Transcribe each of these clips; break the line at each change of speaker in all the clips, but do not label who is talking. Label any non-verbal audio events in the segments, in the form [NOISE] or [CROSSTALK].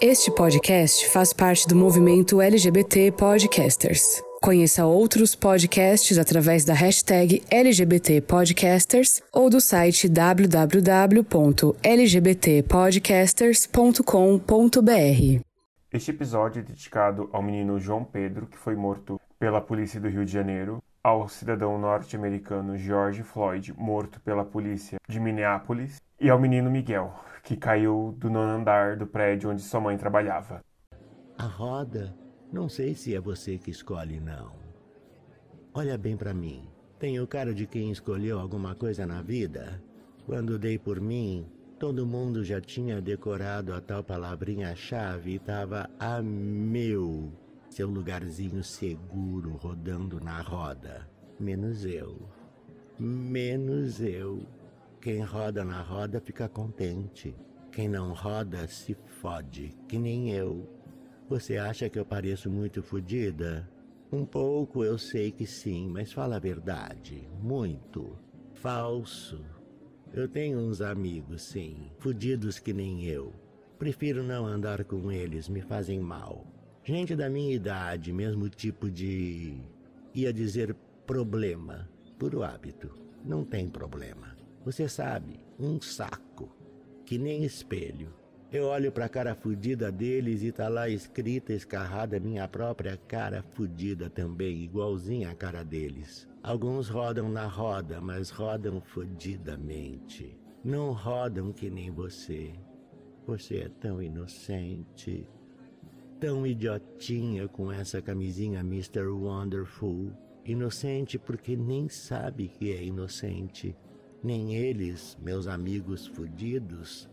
Este podcast faz parte do movimento LGBT Podcasters. Conheça outros podcasts através da hashtag LGBT Podcasters ou do site www.lgbtpodcasters.com.br.
Este episódio é dedicado ao menino João Pedro, que foi morto pela polícia do Rio de Janeiro, ao cidadão norte-americano George Floyd, morto pela polícia de Minneapolis, e ao menino Miguel, que caiu do nono andar do prédio onde sua mãe trabalhava.
A roda, não sei se é você que escolhe, não. Olha bem para mim. Tenho cara de quem escolheu alguma coisa na vida? Quando dei por mim, todo mundo já tinha decorado a tal palavrinha-chave e estava a meu, seu lugarzinho seguro rodando na roda. Menos eu. Menos eu. Quem roda na roda fica contente. Quem não roda se fode, que nem eu. Você acha que eu pareço muito fodida? Um pouco eu sei que sim, mas fala a verdade. Muito. Falso. Eu tenho uns amigos, sim, fudidos que nem eu. Prefiro não andar com eles, me fazem mal. Gente da minha idade, mesmo tipo de. ia dizer problema, puro hábito. Não tem problema. Você sabe, um saco, que nem espelho. Eu olho para a cara fudida deles e tá lá escrita, escarrada minha própria cara fudida também, igualzinha a cara deles. Alguns rodam na roda, mas rodam fudidamente. Não rodam que nem você. Você é tão inocente, tão idiotinha com essa camisinha Mr. Wonderful. Inocente porque nem sabe que é inocente. Nem eles, meus amigos fudidos,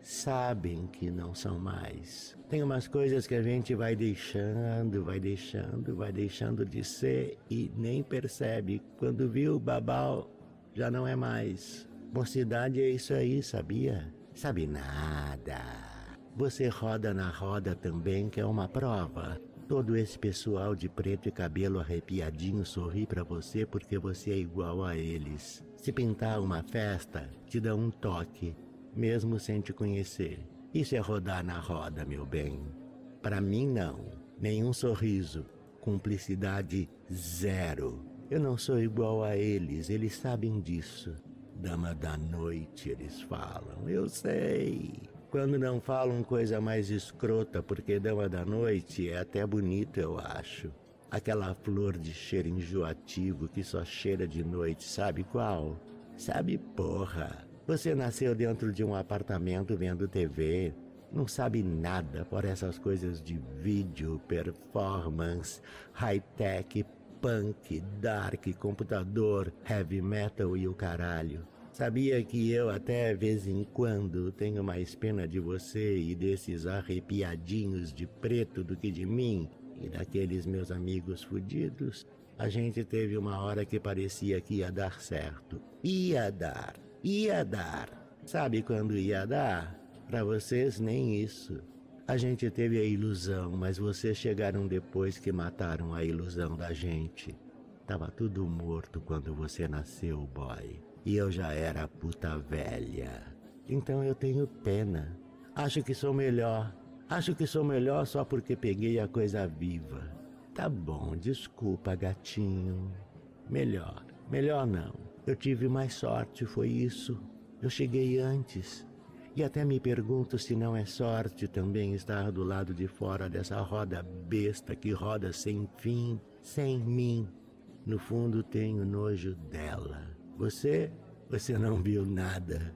sabem que não são mais. Tem umas coisas que a gente vai deixando, vai deixando, vai deixando de ser e nem percebe. Quando viu babau, já não é mais. Mocidade é isso aí, sabia? Sabe nada. Você roda na roda também, que é uma prova. Todo esse pessoal de preto e cabelo arrepiadinho sorri para você porque você é igual a eles. Se pintar uma festa, te dá um toque, mesmo sem te conhecer. Isso é rodar na roda, meu bem. Para mim, não. Nenhum sorriso. Cumplicidade zero. Eu não sou igual a eles, eles sabem disso. Dama da noite, eles falam. Eu sei. Quando não falam coisa mais escrota, porque dama da noite é até bonito, eu acho. Aquela flor de cheiro enjoativo que só cheira de noite, sabe qual? Sabe porra. Você nasceu dentro de um apartamento vendo TV, não sabe nada por essas coisas de vídeo, performance, high-tech, punk, dark, computador, heavy metal e o caralho. Sabia que eu até vez em quando tenho mais pena de você e desses arrepiadinhos de preto do que de mim? e daqueles meus amigos fudidos, a gente teve uma hora que parecia que ia dar certo. Ia dar, ia dar. Sabe quando ia dar? Para vocês, nem isso. A gente teve a ilusão, mas vocês chegaram depois que mataram a ilusão da gente. Tava tudo morto quando você nasceu, boy. E eu já era puta velha. Então eu tenho pena. Acho que sou melhor Acho que sou melhor só porque peguei a coisa viva. Tá bom, desculpa, gatinho. Melhor, melhor não. Eu tive mais sorte, foi isso. Eu cheguei antes. E até me pergunto se não é sorte também estar do lado de fora dessa roda besta que roda sem fim, sem mim. No fundo tenho nojo dela. Você, você não viu nada.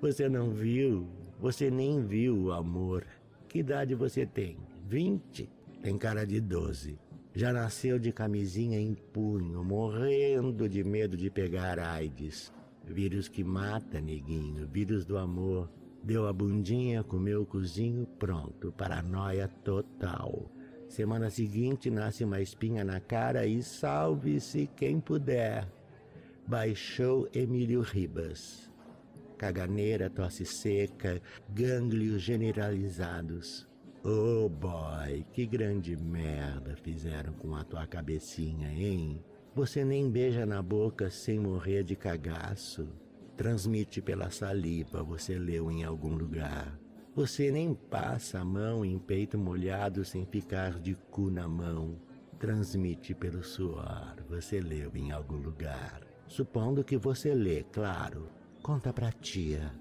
Você não viu, você nem viu o amor. Que idade você tem? 20? Tem cara de 12. Já nasceu de camisinha em punho, morrendo de medo de pegar AIDS. Vírus que mata, neguinho, vírus do amor. Deu a bundinha, comeu o cozinho, pronto, paranoia total. Semana seguinte nasce uma espinha na cara e salve-se quem puder. Baixou Emílio Ribas caganeira, tosse seca, gânglios generalizados. Oh boy, que grande merda fizeram com a tua cabecinha, hein? Você nem beija na boca sem morrer de cagaço. Transmite pela saliva, você leu em algum lugar. Você nem passa a mão em peito molhado sem ficar de cu na mão. Transmite pelo suor. Você leu em algum lugar. Supondo que você lê, claro. Conta pra tia.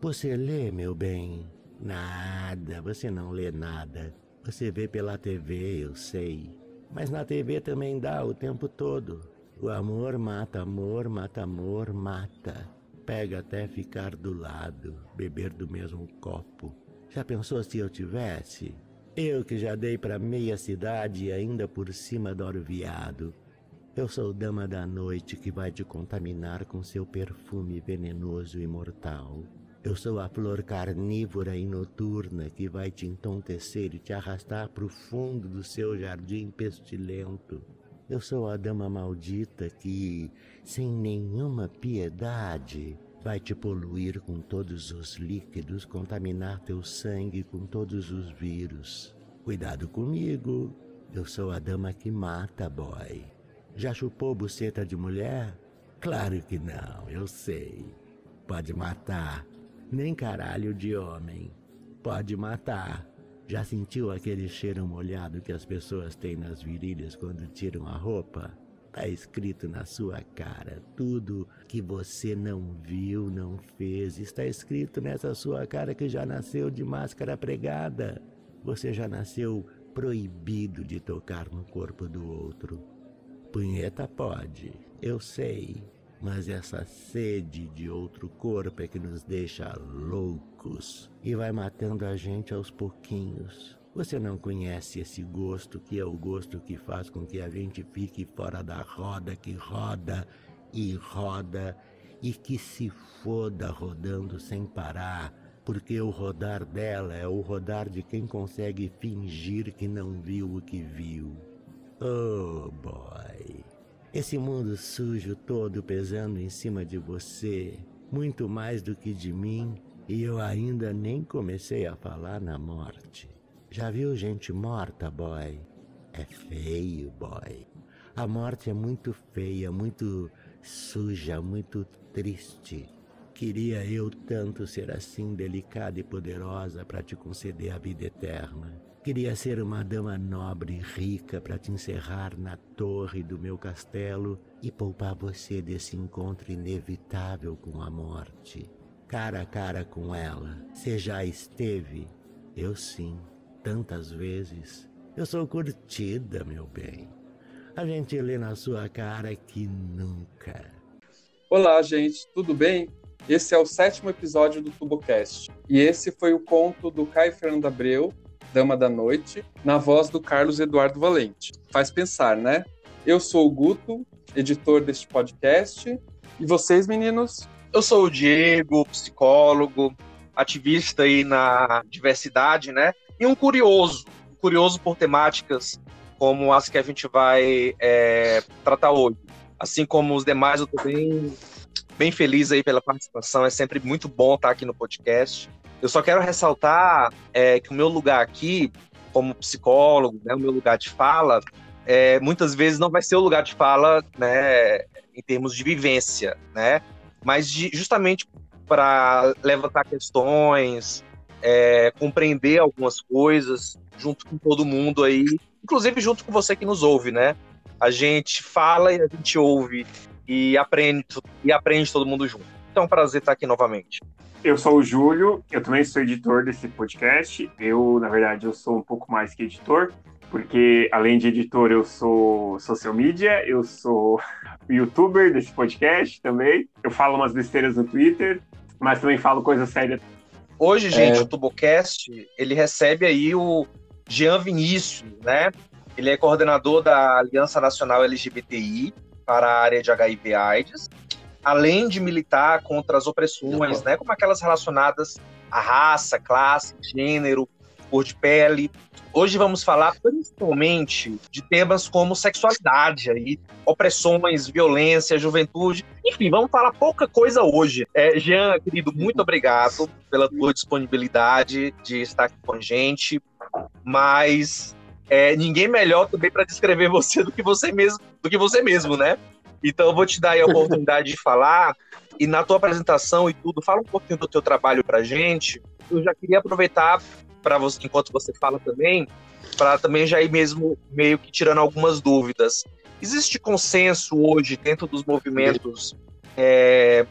Você lê, meu bem? Nada, você não lê nada. Você vê pela TV, eu sei. Mas na TV também dá o tempo todo. O amor mata amor, mata amor, mata. Pega até ficar do lado, beber do mesmo copo. Já pensou se eu tivesse? Eu que já dei para meia cidade e ainda por cima adoro viado. Eu sou dama da noite que vai te contaminar com seu perfume venenoso e mortal. Eu sou a flor carnívora e noturna que vai te entontecer e te arrastar para o fundo do seu jardim pestilento. Eu sou a dama maldita que, sem nenhuma piedade, vai te poluir com todos os líquidos, contaminar teu sangue com todos os vírus. Cuidado comigo, eu sou a dama que mata, boy. Já chupou buceta de mulher? Claro que não, eu sei. Pode matar. Nem caralho de homem. Pode matar. Já sentiu aquele cheiro molhado que as pessoas têm nas virilhas quando tiram a roupa? Tá escrito na sua cara. Tudo que você não viu, não fez, está escrito nessa sua cara que já nasceu de máscara pregada. Você já nasceu proibido de tocar no corpo do outro. Punheta pode, eu sei, mas essa sede de outro corpo é que nos deixa loucos e vai matando a gente aos pouquinhos. Você não conhece esse gosto que é o gosto que faz com que a gente fique fora da roda que roda e roda e que se foda rodando sem parar, porque o rodar dela é o rodar de quem consegue fingir que não viu o que viu. Oh, boy. Esse mundo sujo todo pesando em cima de você, muito mais do que de mim, e eu ainda nem comecei a falar na morte. Já viu gente morta, boy? É feio, boy. A morte é muito feia, muito suja, muito triste. Queria eu tanto ser assim delicada e poderosa para te conceder a vida eterna. Queria ser uma dama nobre e rica para te encerrar na torre do meu castelo e poupar você desse encontro inevitável com a morte. Cara a cara com ela. Você já esteve? Eu sim, tantas vezes. Eu sou curtida, meu bem. A gente lê na sua cara que nunca.
Olá, gente, tudo bem? Esse é o sétimo episódio do TuboCast. E esse foi o conto do Caio Fernando Abreu, Dama da Noite, na voz do Carlos Eduardo Valente. Faz pensar, né? Eu sou o Guto, editor deste podcast. E vocês, meninos?
Eu sou o Diego, psicólogo, ativista aí na diversidade, né? E um curioso, curioso por temáticas como as que a gente vai é, tratar hoje. Assim como os demais, eu tô bem, bem feliz aí pela participação. É sempre muito bom estar aqui no podcast. Eu só quero ressaltar é, que o meu lugar aqui, como psicólogo, né, o meu lugar de fala, é, muitas vezes não vai ser o lugar de fala né, em termos de vivência, né? mas de, justamente para levantar questões, é, compreender algumas coisas junto com todo mundo aí, inclusive junto com você que nos ouve, né? A gente fala e a gente ouve e aprende e aprende todo mundo junto. Então, é um prazer estar aqui novamente.
Eu sou o Júlio, eu também sou editor desse podcast. Eu, na verdade, eu sou um pouco mais que editor, porque além de editor, eu sou social media, eu sou [LAUGHS] youtuber desse podcast também. Eu falo umas besteiras no Twitter, mas também falo coisas sérias.
Hoje, gente, é... o Tubocast, ele recebe aí o Jean Vinícius, né? Ele é coordenador da Aliança Nacional LGBTI para a área de HIV AIDS além de militar contra as opressões, né, como aquelas relacionadas à raça, classe, gênero, cor de pele. Hoje vamos falar principalmente de temas como sexualidade, aí, opressões, violência, juventude. Enfim, vamos falar pouca coisa hoje. É, Jean, querido, muito obrigado pela tua disponibilidade de estar aqui com a gente. Mas é, ninguém melhor também para descrever você do que você mesmo, do que você mesmo, né? Então eu vou te dar a oportunidade de falar e na tua apresentação e tudo, fala um pouquinho do teu trabalho pra gente eu já queria aproveitar para você, enquanto você fala também, para também já ir mesmo meio que tirando algumas dúvidas. Existe consenso hoje dentro dos movimentos é,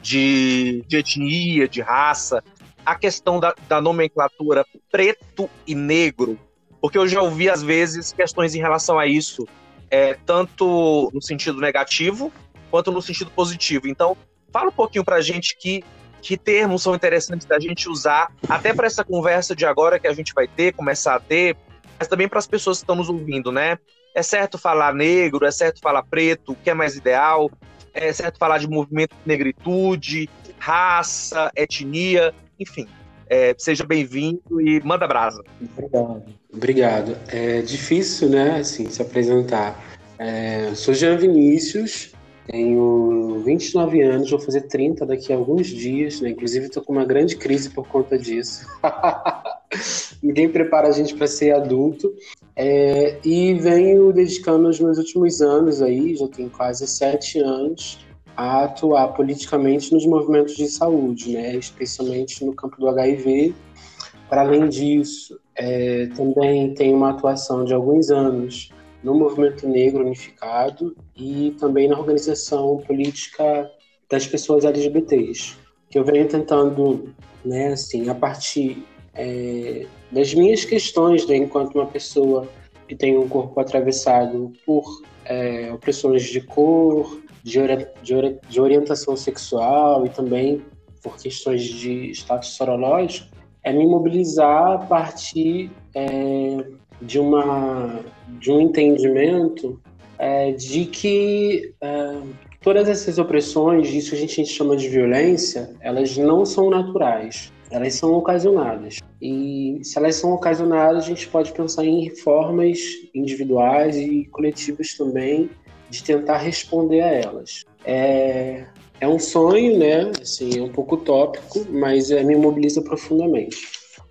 de, de, etnia, de raça, a questão da, da nomenclatura preto e negro? Porque eu já ouvi, às vezes, questões em relação a isso, é, tanto no sentido negativo quanto no sentido positivo. Então, fala um pouquinho para a gente que, que termos são interessantes da gente usar, até para essa conversa de agora que a gente vai ter, começar a ter, mas também para as pessoas que estão nos ouvindo, né? É certo falar negro, é certo falar preto, o que é mais ideal, é certo falar de movimento de negritude, raça, etnia, enfim. É, seja bem-vindo e manda brasa.
Obrigado. Obrigado. É difícil, né, assim, se apresentar. É, sou Jean Vinícius, tenho 29 anos, vou fazer 30 daqui a alguns dias, né? Inclusive estou com uma grande crise por conta disso. [LAUGHS] Ninguém prepara a gente para ser adulto. É, e venho dedicando os meus últimos anos aí, já tenho quase sete anos, a atuar politicamente nos movimentos de saúde, né? Especialmente no campo do HIV. Para além disso, é, também tenho uma atuação de alguns anos no movimento negro unificado e também na organização política das pessoas LGBTs, que eu venho tentando, né, assim, a partir é, das minhas questões, né, enquanto uma pessoa que tem um corpo atravessado por é, opressões de cor, de, de, de orientação sexual e também por questões de status sorológico, é me mobilizar a partir é, de, uma, de um entendimento é, de que é, todas essas opressões, isso a gente chama de violência, elas não são naturais, elas são ocasionadas. E se elas são ocasionadas, a gente pode pensar em formas individuais e coletivas também de tentar responder a elas. É, é um sonho, né? Assim, é um pouco utópico, mas é, me mobiliza profundamente.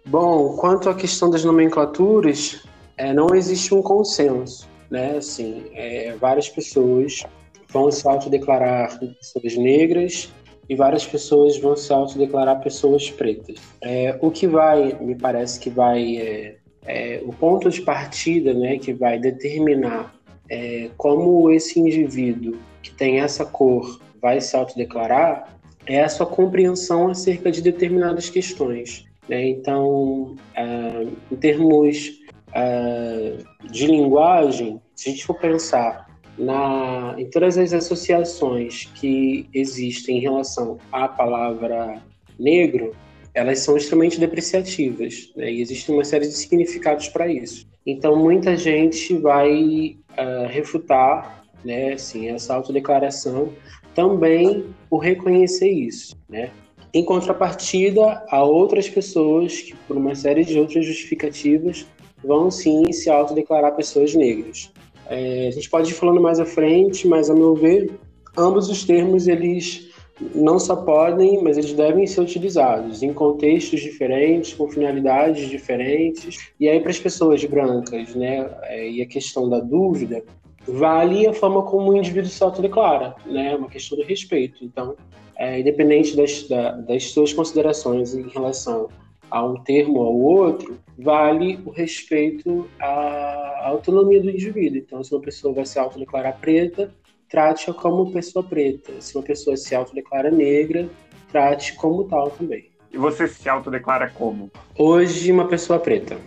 Bom, quanto à questão das nomenclaturas, é, não existe um consenso, né? Assim, é, várias pessoas vão se autodeclarar pessoas negras e várias pessoas vão se autodeclarar pessoas pretas. É, o que vai, me parece que vai, é, é, o ponto de partida, né, que vai determinar é, como esse indivíduo que tem essa cor vai se autodeclarar é a sua compreensão acerca de determinadas questões. Né? Então, é, em termos uh, de linguagem, se a gente for pensar na, em todas as associações que existem em relação à palavra negro, elas são extremamente depreciativas, né? e existe uma série de significados para isso. Então, muita gente vai uh, refutar né, assim, essa autodeclaração também por reconhecer isso. Né? Em contrapartida, há outras pessoas que, por uma série de outras justificativas, vão sim se autodeclarar pessoas negras. É, a gente pode ir falando mais à frente, mas a meu ver, ambos os termos eles não só podem, mas eles devem ser utilizados em contextos diferentes, com finalidades diferentes. E aí para as pessoas brancas, né, é, e a questão da dúvida, vale a forma como o indivíduo se autodeclara, né, uma questão de respeito. Então, é, independente das, da, das suas considerações em relação a um termo ou ao outro, vale o respeito à autonomia do indivíduo. Então, se uma pessoa vai se autodeclarar preta, trate-a como pessoa preta. Se uma pessoa se autodeclara negra, trate como tal também.
E você se autodeclara como?
Hoje, uma pessoa preta.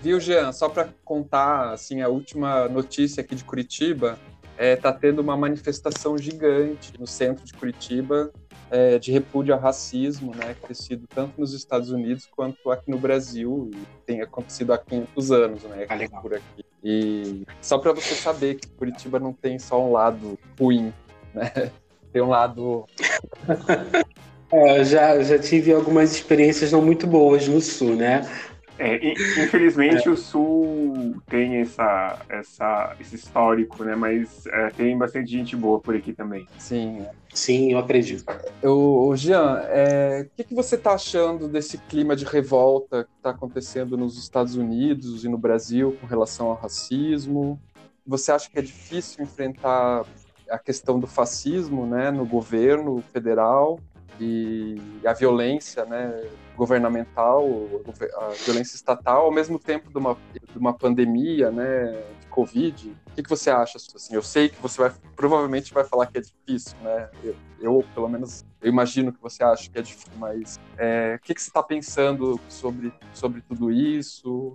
Viu, Jean? Só para contar assim a última notícia aqui de Curitiba, é, tá tendo uma manifestação gigante no centro de Curitiba é, de repúdio ao racismo, né, crescido tanto nos Estados Unidos quanto aqui no Brasil, e tem acontecido há 500 anos, né, ah, por aqui. E só para você saber que Curitiba não tem só um lado ruim, né, tem um lado... [LAUGHS]
é, já, já tive algumas experiências não muito boas no Sul, né,
é, infelizmente é. o Sul tem essa, essa, esse histórico, né? Mas é, tem bastante gente boa por aqui também.
Sim.
Sim, eu acredito.
O, Jean, é, o que, que você está achando desse clima de revolta que está acontecendo nos Estados Unidos e no Brasil com relação ao racismo? Você acha que é difícil enfrentar a questão do fascismo, né, no governo federal? E a violência, né, governamental, a violência estatal, ao mesmo tempo de uma, de uma pandemia, né, de Covid. O que, que você acha? Assim, eu sei que você vai, provavelmente vai falar que é difícil, né? Eu, eu pelo menos, eu imagino que você acha que é difícil, mas é, o que, que você está pensando sobre, sobre tudo isso?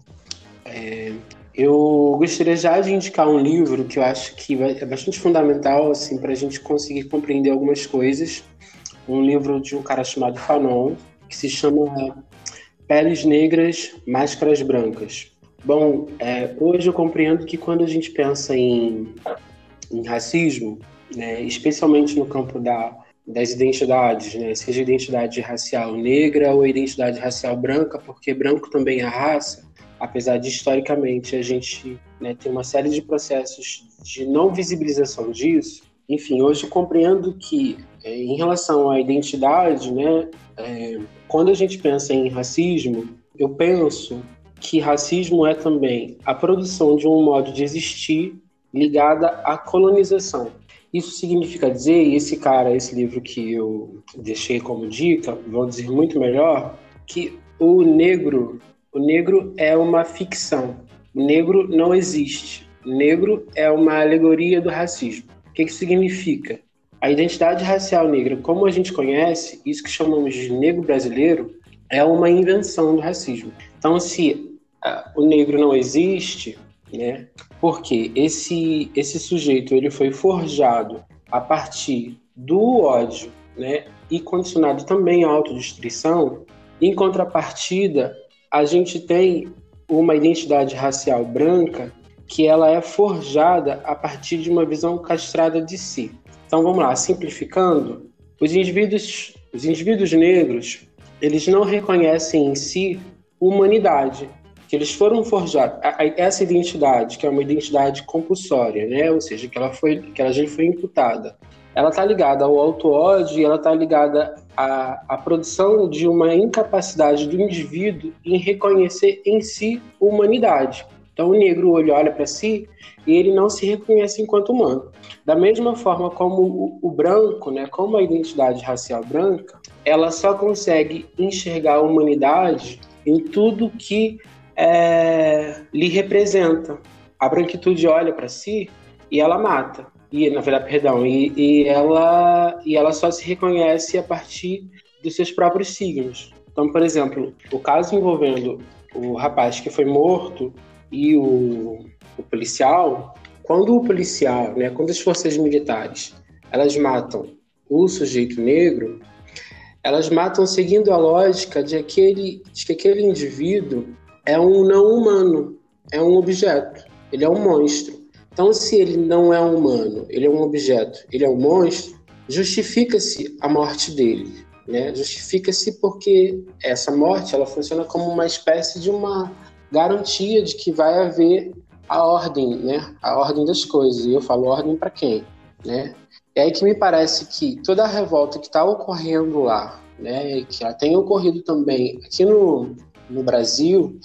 É, eu gostaria já de indicar um livro que eu acho que é bastante fundamental assim, para a gente conseguir compreender algumas coisas. Um livro de um cara chamado Fanon, que se chama Peles Negras, Máscaras Brancas. Bom, é, hoje eu compreendo que quando a gente pensa em, em racismo, né, especialmente no campo da, das identidades, né, seja identidade racial negra ou identidade racial branca, porque branco também é raça, apesar de historicamente a gente né, ter uma série de processos de não visibilização disso, enfim, hoje compreendo que é, em relação à identidade, né, é, quando a gente pensa em racismo, eu penso que racismo é também a produção de um modo de existir ligada à colonização. Isso significa dizer, e esse cara, esse livro que eu deixei como dica, vão dizer muito melhor, que o negro, o negro é uma ficção. O negro não existe. O negro é uma alegoria do racismo. O que, que significa? A identidade racial negra, como a gente conhece, isso que chamamos de negro brasileiro, é uma invenção do racismo. Então, se uh, o negro não existe, né, porque esse, esse sujeito ele foi forjado a partir do ódio né, e condicionado também à autodestruição, em contrapartida, a gente tem uma identidade racial branca que ela é forjada a partir de uma visão castrada de si. Então vamos lá, simplificando, os indivíduos, os indivíduos negros, eles não reconhecem em si humanidade, que eles foram forjados. Essa identidade, que é uma identidade compulsória, né? ou seja, que ela, foi, que ela já foi imputada, ela está ligada ao auto-ódio e ela está ligada à, à produção de uma incapacidade do indivíduo em reconhecer em si humanidade. Então o negro olha para si e ele não se reconhece enquanto humano. Da mesma forma como o, o, branco, né, como a identidade racial branca, ela só consegue enxergar a humanidade em tudo que é, lhe representa. A branquitude olha para si e ela mata. E na verdade, perdão, e, e, ela e ela só se reconhece a partir dos seus próprios signos. Então, por exemplo, o caso envolvendo o rapaz que foi morto e o, o policial, quando o policial, né, quando as forças militares, elas matam o sujeito negro, elas matam seguindo a lógica de, aquele, de que aquele indivíduo é um não humano, é um objeto, ele é um monstro. Então, se ele não é um humano, ele é um objeto, ele é um monstro, justifica-se a morte dele, né? Justifica-se porque essa morte ela funciona como uma espécie de uma garantia de que vai haver a ordem, né? A ordem das coisas. E eu falo ordem para quem, né? É aí que me parece que toda a revolta que está ocorrendo lá, né, que ela tem ocorrido também aqui no, no Brasil,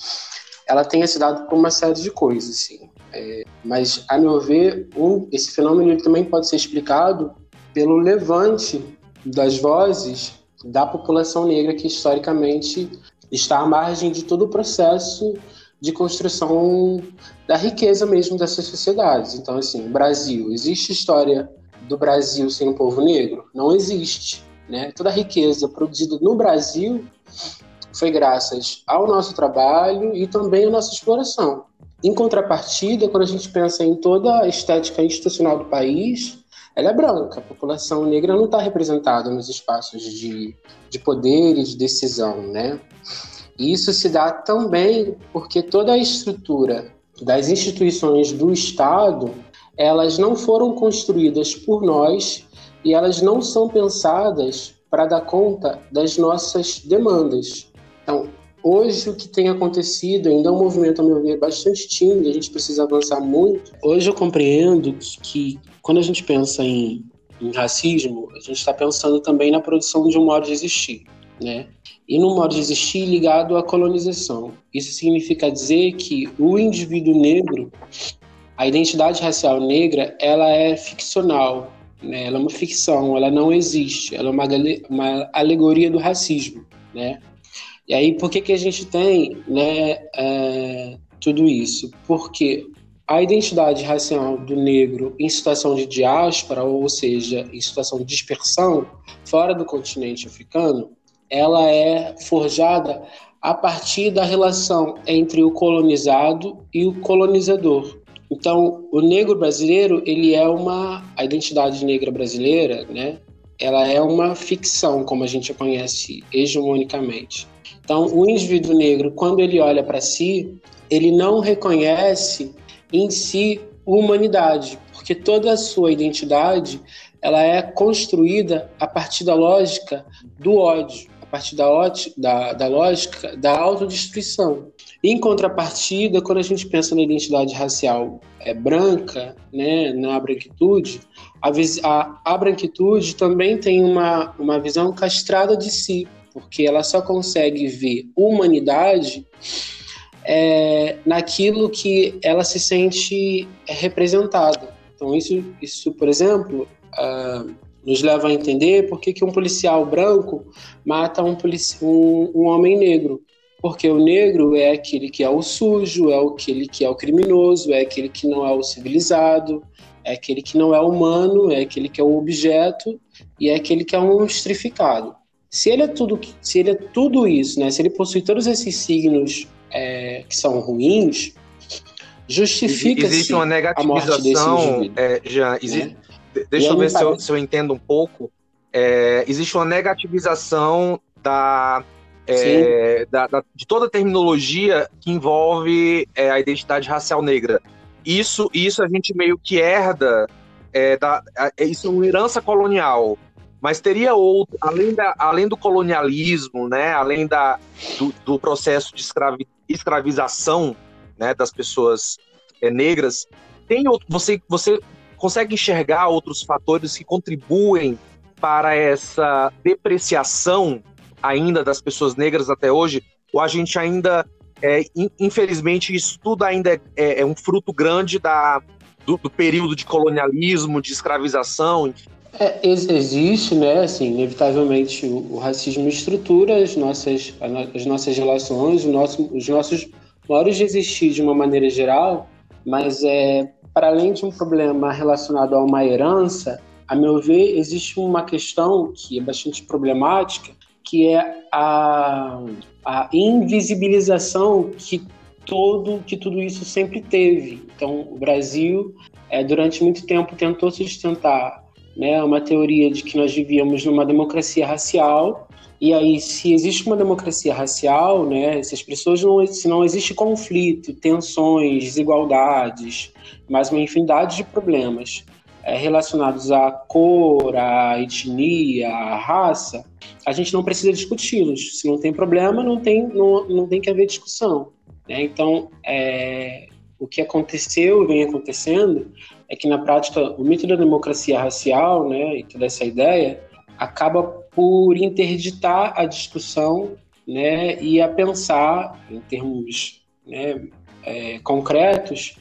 ela tenha se dado por uma série de coisas, assim. É, mas, a meu ver, um, esse fenômeno também pode ser explicado pelo levante das vozes da população negra que historicamente está à margem de todo o processo de construção da riqueza mesmo dessas sociedades. Então, assim, Brasil, existe história do Brasil sem um povo negro? Não existe. Né? Toda a riqueza produzida no Brasil foi graças ao nosso trabalho e também à nossa exploração. Em contrapartida, quando a gente pensa em toda a estética institucional do país, ela é branca. A população negra não está representada nos espaços de, de poder e de decisão, né? E isso se dá também porque toda a estrutura das instituições do Estado, elas não foram construídas por nós e elas não são pensadas para dar conta das nossas demandas. Então, hoje o que tem acontecido ainda é um movimento, a meu ver, bastante tímido, a gente precisa avançar muito. Hoje eu compreendo que quando a gente pensa em, em racismo, a gente está pensando também na produção de um modo de existir, né? e no modo de existir ligado à colonização. Isso significa dizer que o indivíduo negro, a identidade racial negra, ela é ficcional, né? ela é uma ficção, ela não existe, ela é uma, uma alegoria do racismo, né? E aí, por que, que a gente tem né, é, tudo isso? Porque a identidade racial do negro em situação de diáspora, ou seja, em situação de dispersão, fora do continente africano, ela é forjada a partir da relação entre o colonizado e o colonizador. Então, o negro brasileiro, ele é uma a identidade negra brasileira, né? Ela é uma ficção, como a gente a conhece hegemonicamente. Então, o indivíduo negro, quando ele olha para si, ele não reconhece em si humanidade, porque toda a sua identidade ela é construída a partir da lógica do ódio, partir da, da, da lógica da autodestruição. Em contrapartida, quando a gente pensa na identidade racial é, branca, né, na branquitude, a, a, a branquitude também tem uma, uma visão castrada de si, porque ela só consegue ver humanidade é, naquilo que ela se sente representada. Então, isso, isso por exemplo, uh, nos leva a entender por que, que um policial branco mata um, polici um, um homem negro. Porque o negro é aquele que é o sujo, é aquele que é o criminoso, é aquele que não é o civilizado, é aquele que não é humano, é aquele que é um objeto e é aquele que é um monstrificado. Se ele é tudo, se ele é tudo isso, né? Se ele possui todos esses signos é, que são ruins, justifica
existe uma negativização, é, já né? existe, né? Deixa eu ver se eu, se eu, entendo um pouco. É, existe uma negativização da, é, da, da, de toda a terminologia que envolve é, a identidade racial negra. Isso, isso a gente meio que herda, é, da, isso é uma herança colonial. Mas teria outro, além, da, além do colonialismo, né, além da, do, do processo de escravi, escravização né, das pessoas é, negras, tem outro, você, você consegue enxergar outros fatores que contribuem para essa depreciação ainda das pessoas negras até hoje? Ou a gente ainda, é, infelizmente, isso tudo ainda é, é, é um fruto grande da, do, do, período de colonialismo, de escravização?
É, existe, né, assim, inevitavelmente o, o, racismo estrutura as nossas, as nossas relações, nosso, os nossos modos de existir de uma maneira geral, mas é, para além de um problema relacionado a uma herança, a meu ver, existe uma questão que é bastante problemática, que é a, a invisibilização que todo que tudo isso sempre teve. Então, o Brasil, é, durante muito tempo, tentou sustentar né, uma teoria de que nós vivíamos numa democracia racial. E aí, se existe uma democracia racial, né, se as pessoas não, se não existe conflito, tensões, desigualdades, mas uma infinidade de problemas é, relacionados à cor, à etnia, à raça, a gente não precisa discuti-los. Se não tem problema, não tem, não, não tem que haver discussão. Né? Então, é, o que aconteceu vem acontecendo é que na prática o mito da democracia racial, né, e toda essa ideia acaba por interditar a discussão, né, e a pensar em termos né, é, concretos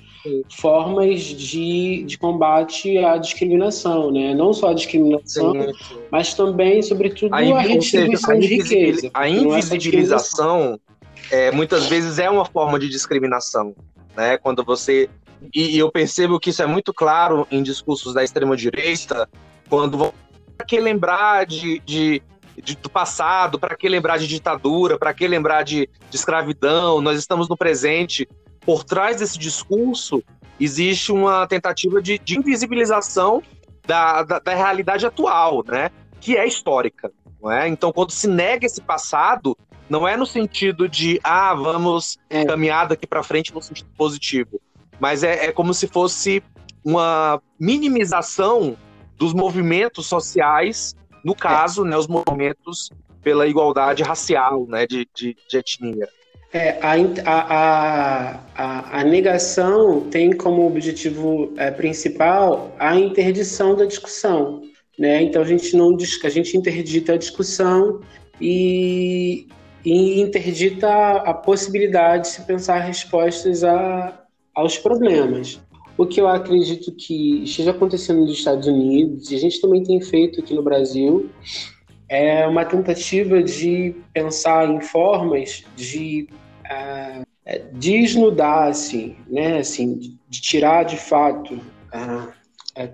formas de, de combate à discriminação, né? Não só a discriminação, sim, sim. mas também, sobretudo, a, a redistribuição seja, a de riqueza.
A é invisibilização é, muitas vezes é uma forma de discriminação, né? Quando você e, eu percebo que isso é muito claro em discursos da extrema-direita, quando para que lembrar de, de, de, do passado, para que lembrar de ditadura, para que lembrar de, de escravidão, nós estamos no presente. Por trás desse discurso existe uma tentativa de, de invisibilização da, da, da, realidade atual, né? que é histórica. Não é? Então, quando se nega esse passado, não é no sentido de, ah, vamos é. caminhar daqui para frente no sentido positivo mas é, é como se fosse uma minimização dos movimentos sociais, no caso, né, os movimentos pela igualdade racial, né, de, de, de etnia.
É, a, a, a, a, negação tem como objetivo é, principal a interdição da discussão. Né? Então a gente não a gente interdita a discussão e, e interdita a possibilidade de se pensar respostas a, aos problemas. o que eu acredito que esteja acontecendo nos Estados Unidos, e a gente também tem feito aqui no Brasil, é uma tentativa de pensar em formas de uh, desnudar, assim, né, assim, de tirar de fato uh,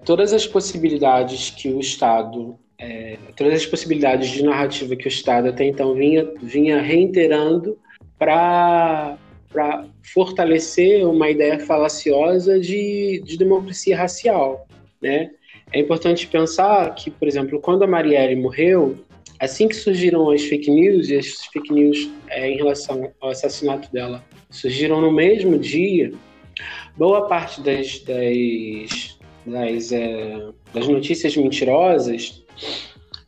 todas as possibilidades que o Estado, é, todas as possibilidades de narrativa que o Estado até então vinha, vinha reiterando para para fortalecer uma ideia falaciosa de, de democracia racial, né? É importante pensar que, por exemplo, quando a Marielle morreu, assim que surgiram as fake news, e as fake news é, em relação ao assassinato dela surgiram no mesmo dia, boa parte das, das, das, é, das notícias mentirosas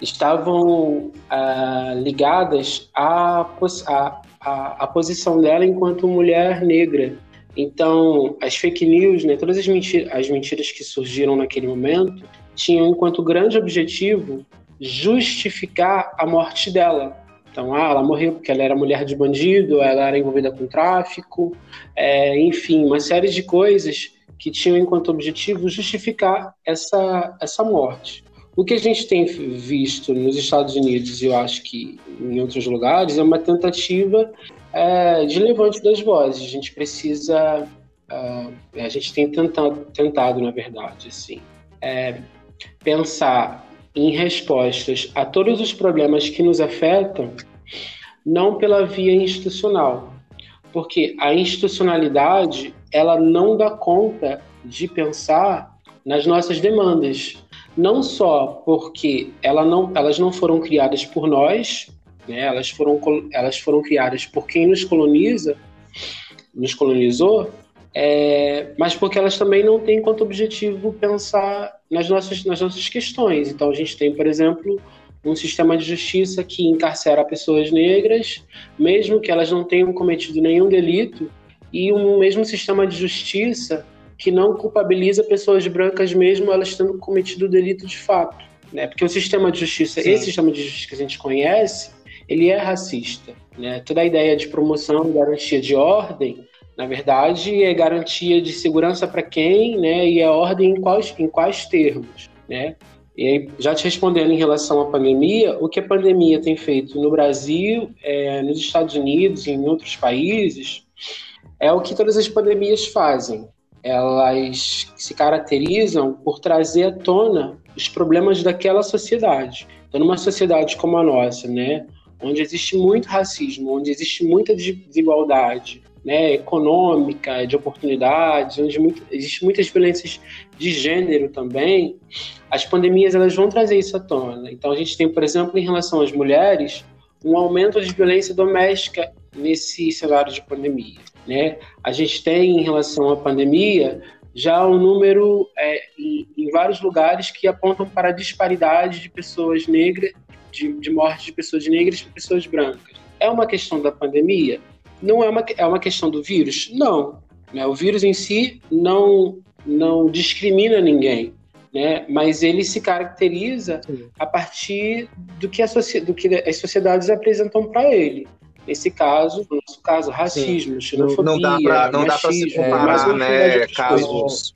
estavam ah, ligadas à, à, a, a posição dela enquanto mulher negra. Então, as fake news, né, todas as, mentiras, as mentiras que surgiram naquele momento, tinham enquanto grande objetivo justificar a morte dela. Então, ah, ela morreu porque ela era mulher de bandido, ela era envolvida com tráfico, é, enfim, uma série de coisas que tinham enquanto objetivo justificar essa, essa morte. O que a gente tem visto nos Estados Unidos, e eu acho que em outros lugares, é uma tentativa é, de levante das vozes. A gente precisa. Uh, a gente tem tentado, tentado na verdade, assim, é, pensar em respostas a todos os problemas que nos afetam, não pela via institucional, porque a institucionalidade ela não dá conta de pensar nas nossas demandas, não só porque ela não, elas não foram criadas por nós, né? elas, foram, elas foram criadas por quem nos coloniza, nos colonizou, é, mas porque elas também não têm quanto objetivo pensar nas nossas, nas nossas questões. Então a gente tem, por exemplo, um sistema de justiça que encarcera pessoas negras, mesmo que elas não tenham cometido nenhum delito, e um mesmo sistema de justiça que não culpabiliza pessoas brancas mesmo elas tendo cometido o delito de fato, né? Porque o sistema de justiça, Sim. esse sistema de justiça que a gente conhece, ele é racista, né? Toda a ideia de promoção e garantia de ordem, na verdade, é garantia de segurança para quem, né? E é ordem em quais, em quais termos, né? E aí, já te respondendo em relação à pandemia, o que a pandemia tem feito no Brasil, é, nos Estados Unidos e em outros países, é o que todas as pandemias fazem elas se caracterizam por trazer à tona os problemas daquela sociedade. Então, numa sociedade como a nossa, né, onde existe muito racismo, onde existe muita desigualdade, né, econômica, de oportunidades, onde muito, muitas violências de gênero também, as pandemias elas vão trazer isso à tona. Então a gente tem, por exemplo, em relação às mulheres, um aumento de violência doméstica nesse cenário de pandemia. Né? A gente tem, em relação à pandemia, já um número é, em, em, vários lugares que apontam para a disparidade de pessoas negras, de, de morte de pessoas negras e pessoas brancas. É uma questão da pandemia? Não é uma, é uma questão do vírus? Não. Né? O vírus em si não, não discrimina ninguém. Né? Mas ele se caracteriza a partir do que, a, do que as sociedades apresentam para ele. Nesse caso, no nosso caso, racismo, Sim. xenofobia,
não não dá para se comparar, né, casos,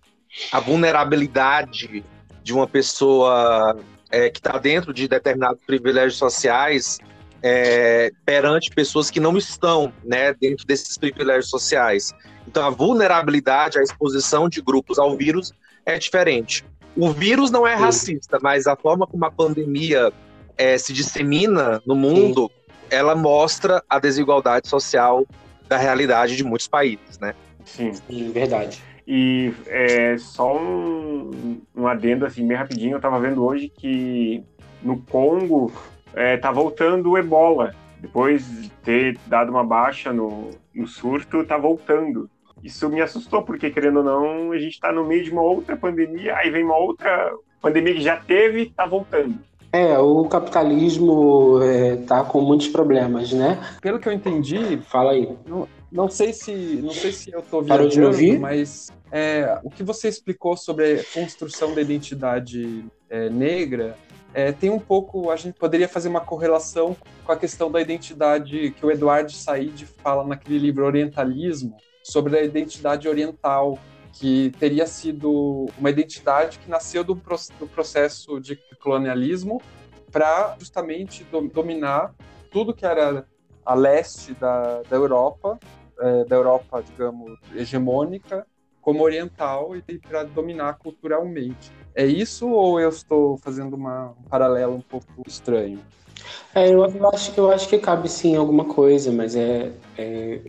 a vulnerabilidade de uma pessoa é, que está dentro de determinados privilégios sociais é, perante pessoas que não estão né, dentro desses privilégios sociais. Então, a vulnerabilidade, a exposição de grupos ao vírus é diferente. O vírus não é racista, mas a forma como a pandemia é, se dissemina no mundo ela mostra a desigualdade social da realidade de muitos países, né?
Sim, Sim verdade.
E é, só um, um adendo assim, bem rapidinho, eu estava vendo hoje que no Congo é, tá voltando o ebola. Depois de ter dado uma baixa no, no surto, tá voltando. Isso me assustou, porque querendo ou não, a gente está no meio de uma outra pandemia, aí vem uma outra pandemia que já teve, tá voltando.
É, o capitalismo é, tá com muitos problemas, né?
Pelo que eu entendi,
fala aí.
Não, não sei se não sei se eu tô viajando, mas é, o que você explicou sobre a construção da identidade é, negra é, tem um pouco, a gente poderia fazer uma correlação com a questão da identidade que o Eduardo Said fala naquele livro Orientalismo, sobre a identidade oriental que teria sido uma identidade que nasceu do, do processo de colonialismo para justamente do, dominar tudo que era a leste da, da Europa, é, da Europa, digamos, hegemônica, como oriental e para dominar culturalmente. É isso ou eu estou fazendo uma, um paralelo um pouco estranho?
É, eu, eu, acho, eu acho que cabe sim alguma coisa, mas é, é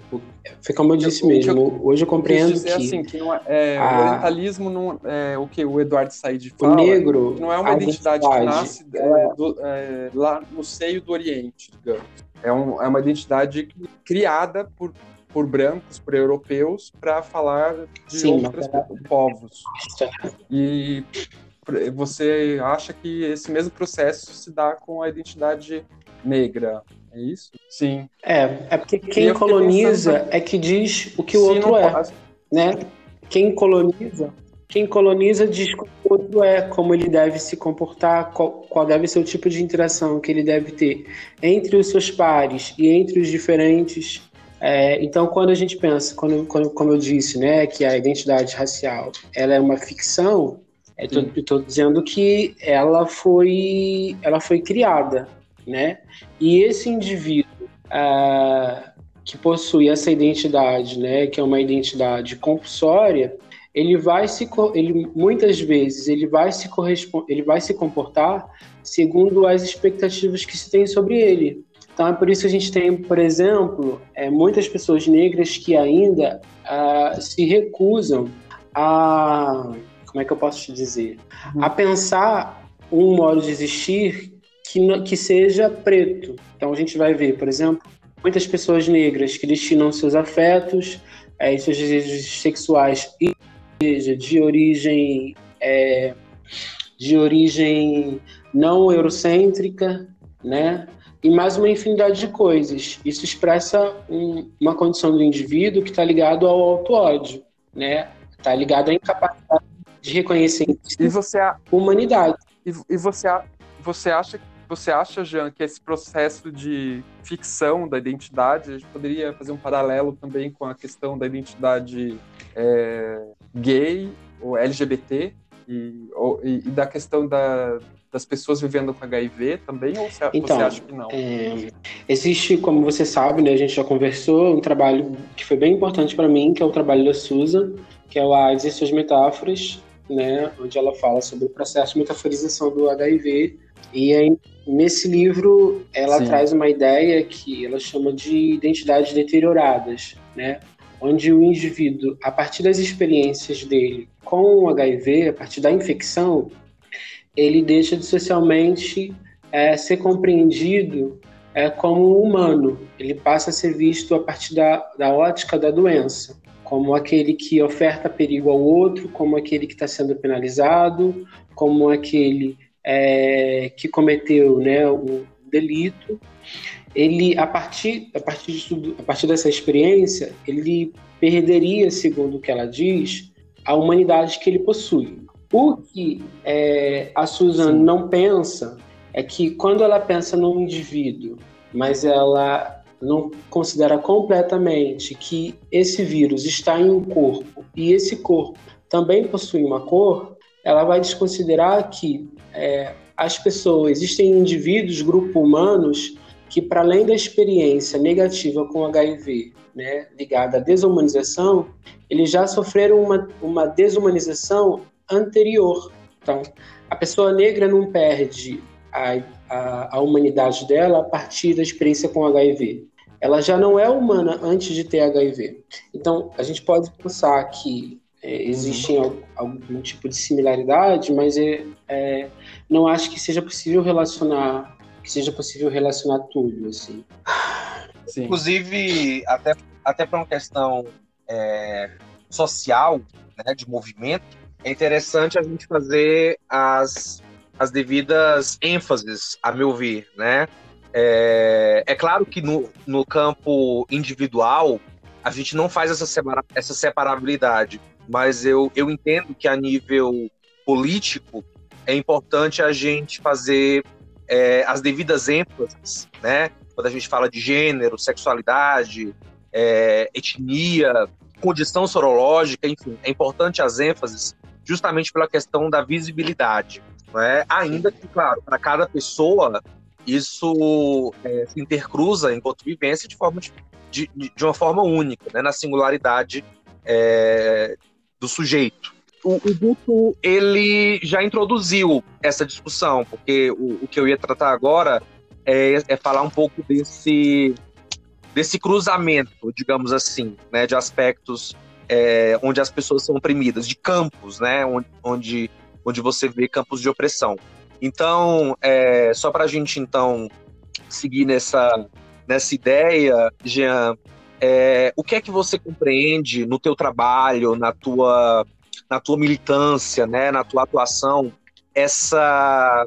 foi como eu disse eu, mesmo. Eu, hoje eu compreendo que,
assim, que não é, é a, o orientalismo não é o que o Eduardo Said fala.
O negro
não é uma identidade, identidade, que nasce é, do, é, lá no seio do Oriente, digamos. É, um, é uma identidade criada por por brancos, por europeus, para falar de Sim, outros povos. E você acha que esse mesmo processo se dá com a identidade negra, é isso? Sim.
É, é porque quem coloniza pensando... é que diz o que o outro é, pode. né? Quem coloniza, quem coloniza diz o o outro é, como ele deve se comportar, qual, qual deve ser o tipo de interação que ele deve ter entre os seus pares e entre os diferentes é, então, quando a gente pensa, quando, quando, como eu disse, né, que a identidade racial ela é uma ficção, é, estou dizendo que ela foi, ela foi criada, né? E esse indivíduo ah, que possui essa identidade, né, que é uma identidade compulsória, ele vai se, ele muitas vezes ele vai se ele vai se comportar segundo as expectativas que se tem sobre ele. Então é por isso que a gente tem, por exemplo, é, muitas pessoas negras que ainda uh, se recusam a. Como é que eu posso te dizer? Uhum. A pensar um modo de existir que, que seja preto. Então a gente vai ver, por exemplo, muitas pessoas negras que destinam seus afetos é, seus desejos sexuais de origem é, de origem não eurocêntrica, né? e mais uma infinidade de coisas. Isso expressa um, uma condição do indivíduo que está ligado ao auto-ódio, né? Está ligado à incapacidade de reconhecer
e você a...
humanidade.
E, e você, a... você acha você acha, Jean, que esse processo de ficção da identidade, a gente poderia fazer um paralelo também com a questão da identidade é, gay ou LGBT e, ou, e, e da questão da, das pessoas vivendo com HIV também, ou você, então, você acha que não?
É, existe, como você sabe, né, a gente já conversou, um trabalho que foi bem importante para mim, que é o trabalho da Susan, que é o AIDS e suas metáforas, né, onde ela fala sobre o processo de metaforização do HIV. E aí, nesse livro, ela Sim. traz uma ideia que ela chama de identidades deterioradas, né? onde o indivíduo, a partir das experiências dele com o HIV, a partir da infecção, ele deixa de socialmente é, ser compreendido é, como humano. Ele passa a ser visto a partir da, da ótica da doença, como aquele que oferta perigo ao outro, como aquele que está sendo penalizado, como aquele é, que cometeu né, o delito. Ele, a partir, a partir de a partir dessa experiência, ele perderia, segundo o que ela diz, a humanidade que ele possui. O que é, a Susan Sim. não pensa é que quando ela pensa num indivíduo, mas ela não considera completamente que esse vírus está em um corpo e esse corpo também possui uma cor, ela vai desconsiderar que é, as pessoas, existem indivíduos, grupos humanos, que para além da experiência negativa com HIV, né, ligada à desumanização, eles já sofreram uma, uma desumanização anterior. Então, a pessoa negra não perde a, a, a humanidade dela a partir da experiência com HIV. Ela já não é humana antes de ter HIV. Então, a gente pode pensar que é, existe algum, algum, tipo de similaridade, mas é, é, não acho que seja possível relacionar que seja possível relacionar tudo assim.
Sim. Inclusive até até para uma questão é, social, né, de movimento, é interessante a gente fazer as, as devidas ênfases, a meu ver, né? É, é claro que no, no campo individual a gente não faz essa, separa, essa separabilidade, mas eu, eu entendo que a nível político é importante a gente fazer é, as devidas ênfases, né? Quando a gente fala de gênero, sexualidade, é, etnia, condição sorológica, enfim, é importante as ênfases justamente pela questão da visibilidade. Né? Ainda que, claro, para cada pessoa isso é, se intercruza enquanto vivência de, forma de, de, de uma forma única, né? na singularidade é, do sujeito. O, o Guto, ele já introduziu essa discussão, porque o, o que eu ia tratar agora é, é falar um pouco desse, desse cruzamento, digamos assim, né, de aspectos é, onde as pessoas são oprimidas, de campos, né, onde, onde você vê campos de opressão. Então, é, só para a gente então seguir nessa, nessa ideia, Jean, é, o que é que você compreende no teu trabalho, na tua, na tua militância, né, na tua atuação, essa,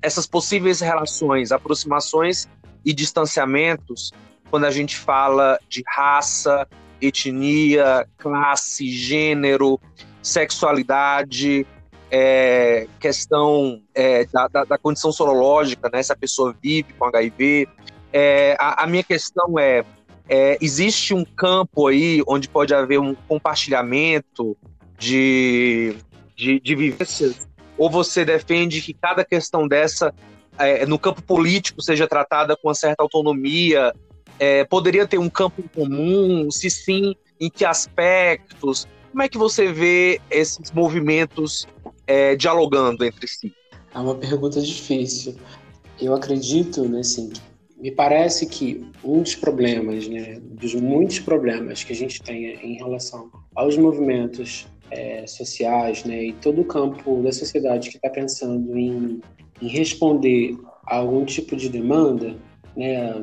essas possíveis relações, aproximações e distanciamentos quando a gente fala de raça, etnia, classe, gênero, sexualidade, é, questão é, da, da, da, condição sorológica, né, se a pessoa vive com HIV. É, a, a, minha questão é, é, existe um campo aí onde pode haver um compartilhamento de, de, de vivências? Ou você defende que cada questão dessa, é, no campo político, seja tratada com uma certa autonomia? É, poderia ter um campo em comum? Se sim, em que aspectos? Como é que você vê esses movimentos é, dialogando entre si?
É uma pergunta difícil. Eu acredito, né, assim, me parece que um dos problemas, né, dos muitos problemas que a gente tem em relação aos movimentos é, sociais, né, e todo o campo da sociedade que está pensando em, em, responder a algum tipo de demanda, né,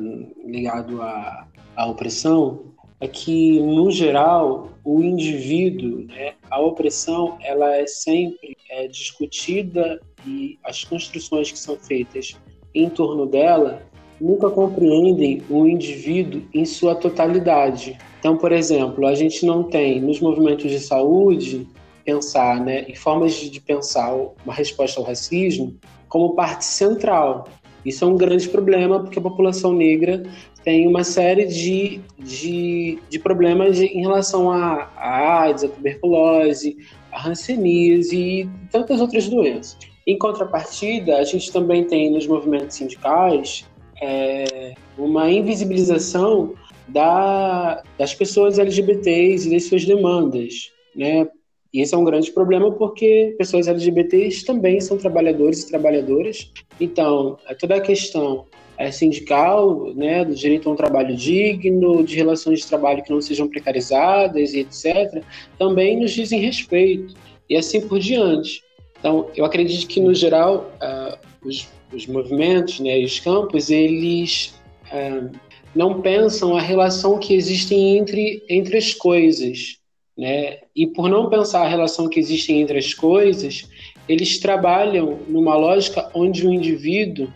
ligado à, à opressão, é que, no geral, o indivíduo, né, a opressão, ela é sempre é, discutida e as construções que são feitas em torno dela nunca compreendem o indivíduo em sua totalidade. Então, por exemplo, a gente não tem nos movimentos de saúde pensar, né, em formas de pensar uma resposta ao racismo como parte central. Isso é um grande problema porque a população negra tem uma série de, de, de problemas em relação a AIDS, a tuberculose, hanseníase e tantas outras doenças. Em contrapartida, a gente também tem nos movimentos sindicais é, uma invisibilização da, das pessoas LGBTs e das suas demandas, né? E esse é um grande problema porque pessoas LGBTs também são trabalhadores e trabalhadoras. Então, é toda a questão é, sindical, né, do direito a um trabalho digno, de relações de trabalho que não sejam precarizadas e etc., também nos dizem respeito, e assim por diante. Então, eu acredito que, no geral, uh, os, os, movimentos né, e os campos, eles uh, não pensam a relação que existe entre, entre as coisas. Né? E por não pensar a relação que existe entre as coisas, eles trabalham numa lógica onde o indivíduo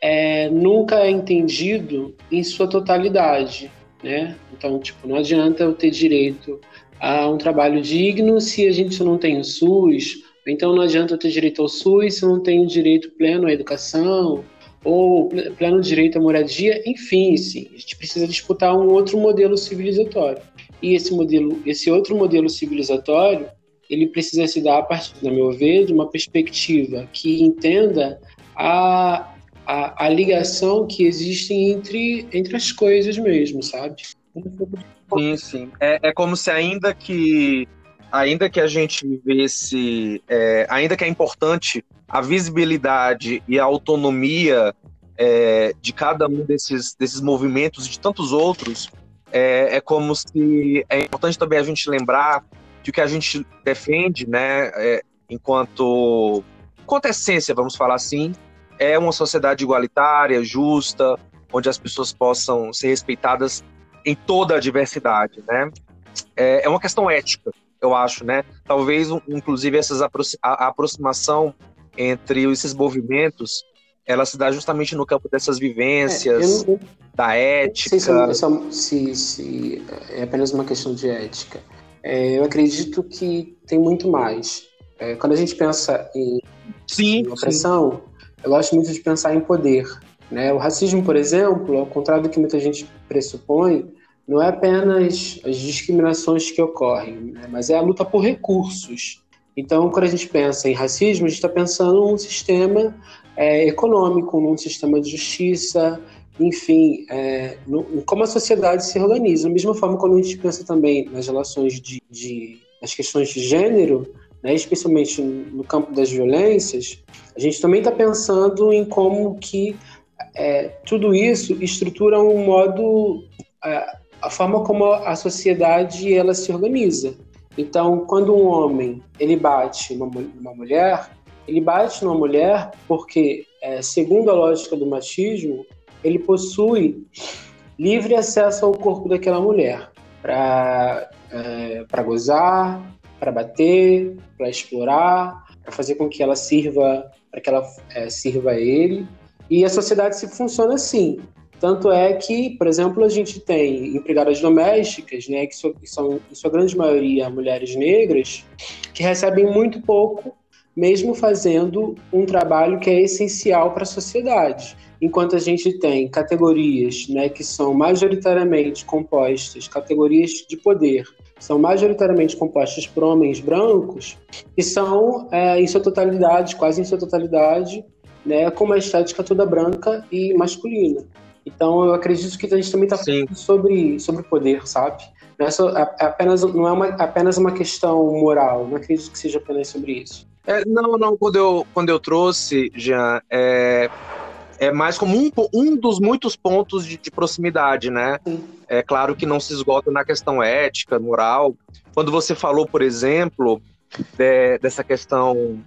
é, nunca é entendido em sua totalidade, né? Então, tipo, não adianta eu ter direito a um trabalho digno se a gente não tem o SUS, então não adianta eu ter direito ao SUS se eu não tenho direito pleno à educação, ou pleno direito à moradia, enfim, sim, a gente precisa disputar um outro modelo civilizatório. E esse modelo, esse outro modelo civilizatório, ele precisa se dar a partir, na meu ver, de uma perspectiva que entenda a, a, a ligação que existe entre, entre as coisas mesmo, sabe?
Sim, sim. É, é como se ainda que ainda que a gente vivesse, é, ainda que é importante a visibilidade e a autonomia é, de cada um desses, desses movimentos e de tantos outros, é, é, como se é importante também a gente lembrar o que a gente defende, né, é, enquanto, enquanto essência, vamos falar assim, é uma sociedade igualitária, justa, onde as pessoas possam ser respeitadas em toda a diversidade, né? É, é uma questão ética, eu acho, né? Talvez, inclusive, essas a aproximação entre esses movimentos, ela se dá justamente no campo dessas vivências, é, não, da ética.
Não sei se, se, se, é apenas uma questão de ética. É, eu acredito que tem muito mais. É, quando a gente pensa em, sim, em opressão, eu gosto muito de pensar em poder. Né? O racismo, por exemplo, ao contrário do que muita gente pressupõe, não é apenas as discriminações que ocorrem, né? mas é a luta por recursos. Então, quando a gente pensa em racismo, a gente está pensando num sistema é, econômico, num sistema de justiça, enfim, é, no, como a sociedade se organiza. Da mesma forma, quando a gente pensa também nas relações de, de nas questões de gênero, né, especialmente no campo das violências, a gente também está pensando em como que é, tudo isso estrutura um modo é, a forma como a sociedade ela se organiza. Então, quando um homem ele bate uma, uma mulher, ele bate numa mulher porque, é, segundo a lógica do machismo, ele possui livre acesso ao corpo daquela mulher para é, para gozar, para bater, para explorar, para fazer com que ela sirva, para que ela é, sirva a ele. E a sociedade se funciona assim. Tanto é que, por exemplo, a gente tem empregadas domésticas, né, que são, em sua grande maioria, mulheres negras, que recebem muito pouco, mesmo fazendo um trabalho que é essencial para a sociedade. Enquanto a gente tem categorias né, que são majoritariamente compostas, categorias de poder, são majoritariamente compostas por homens brancos, que são, é, em sua totalidade, quase em sua totalidade, né, com uma estética toda branca e masculina. Então, eu acredito que a gente também está falando sobre, sobre poder, sabe? Não é, só, é apenas, não é uma, apenas uma questão moral, não acredito que seja apenas sobre isso.
É, não, não, quando eu, quando eu trouxe, Jean, é, é mais como um, um dos muitos pontos de, de proximidade, né? Sim. É claro que não se esgota na questão ética, moral. Quando você falou, por exemplo, de, dessa questão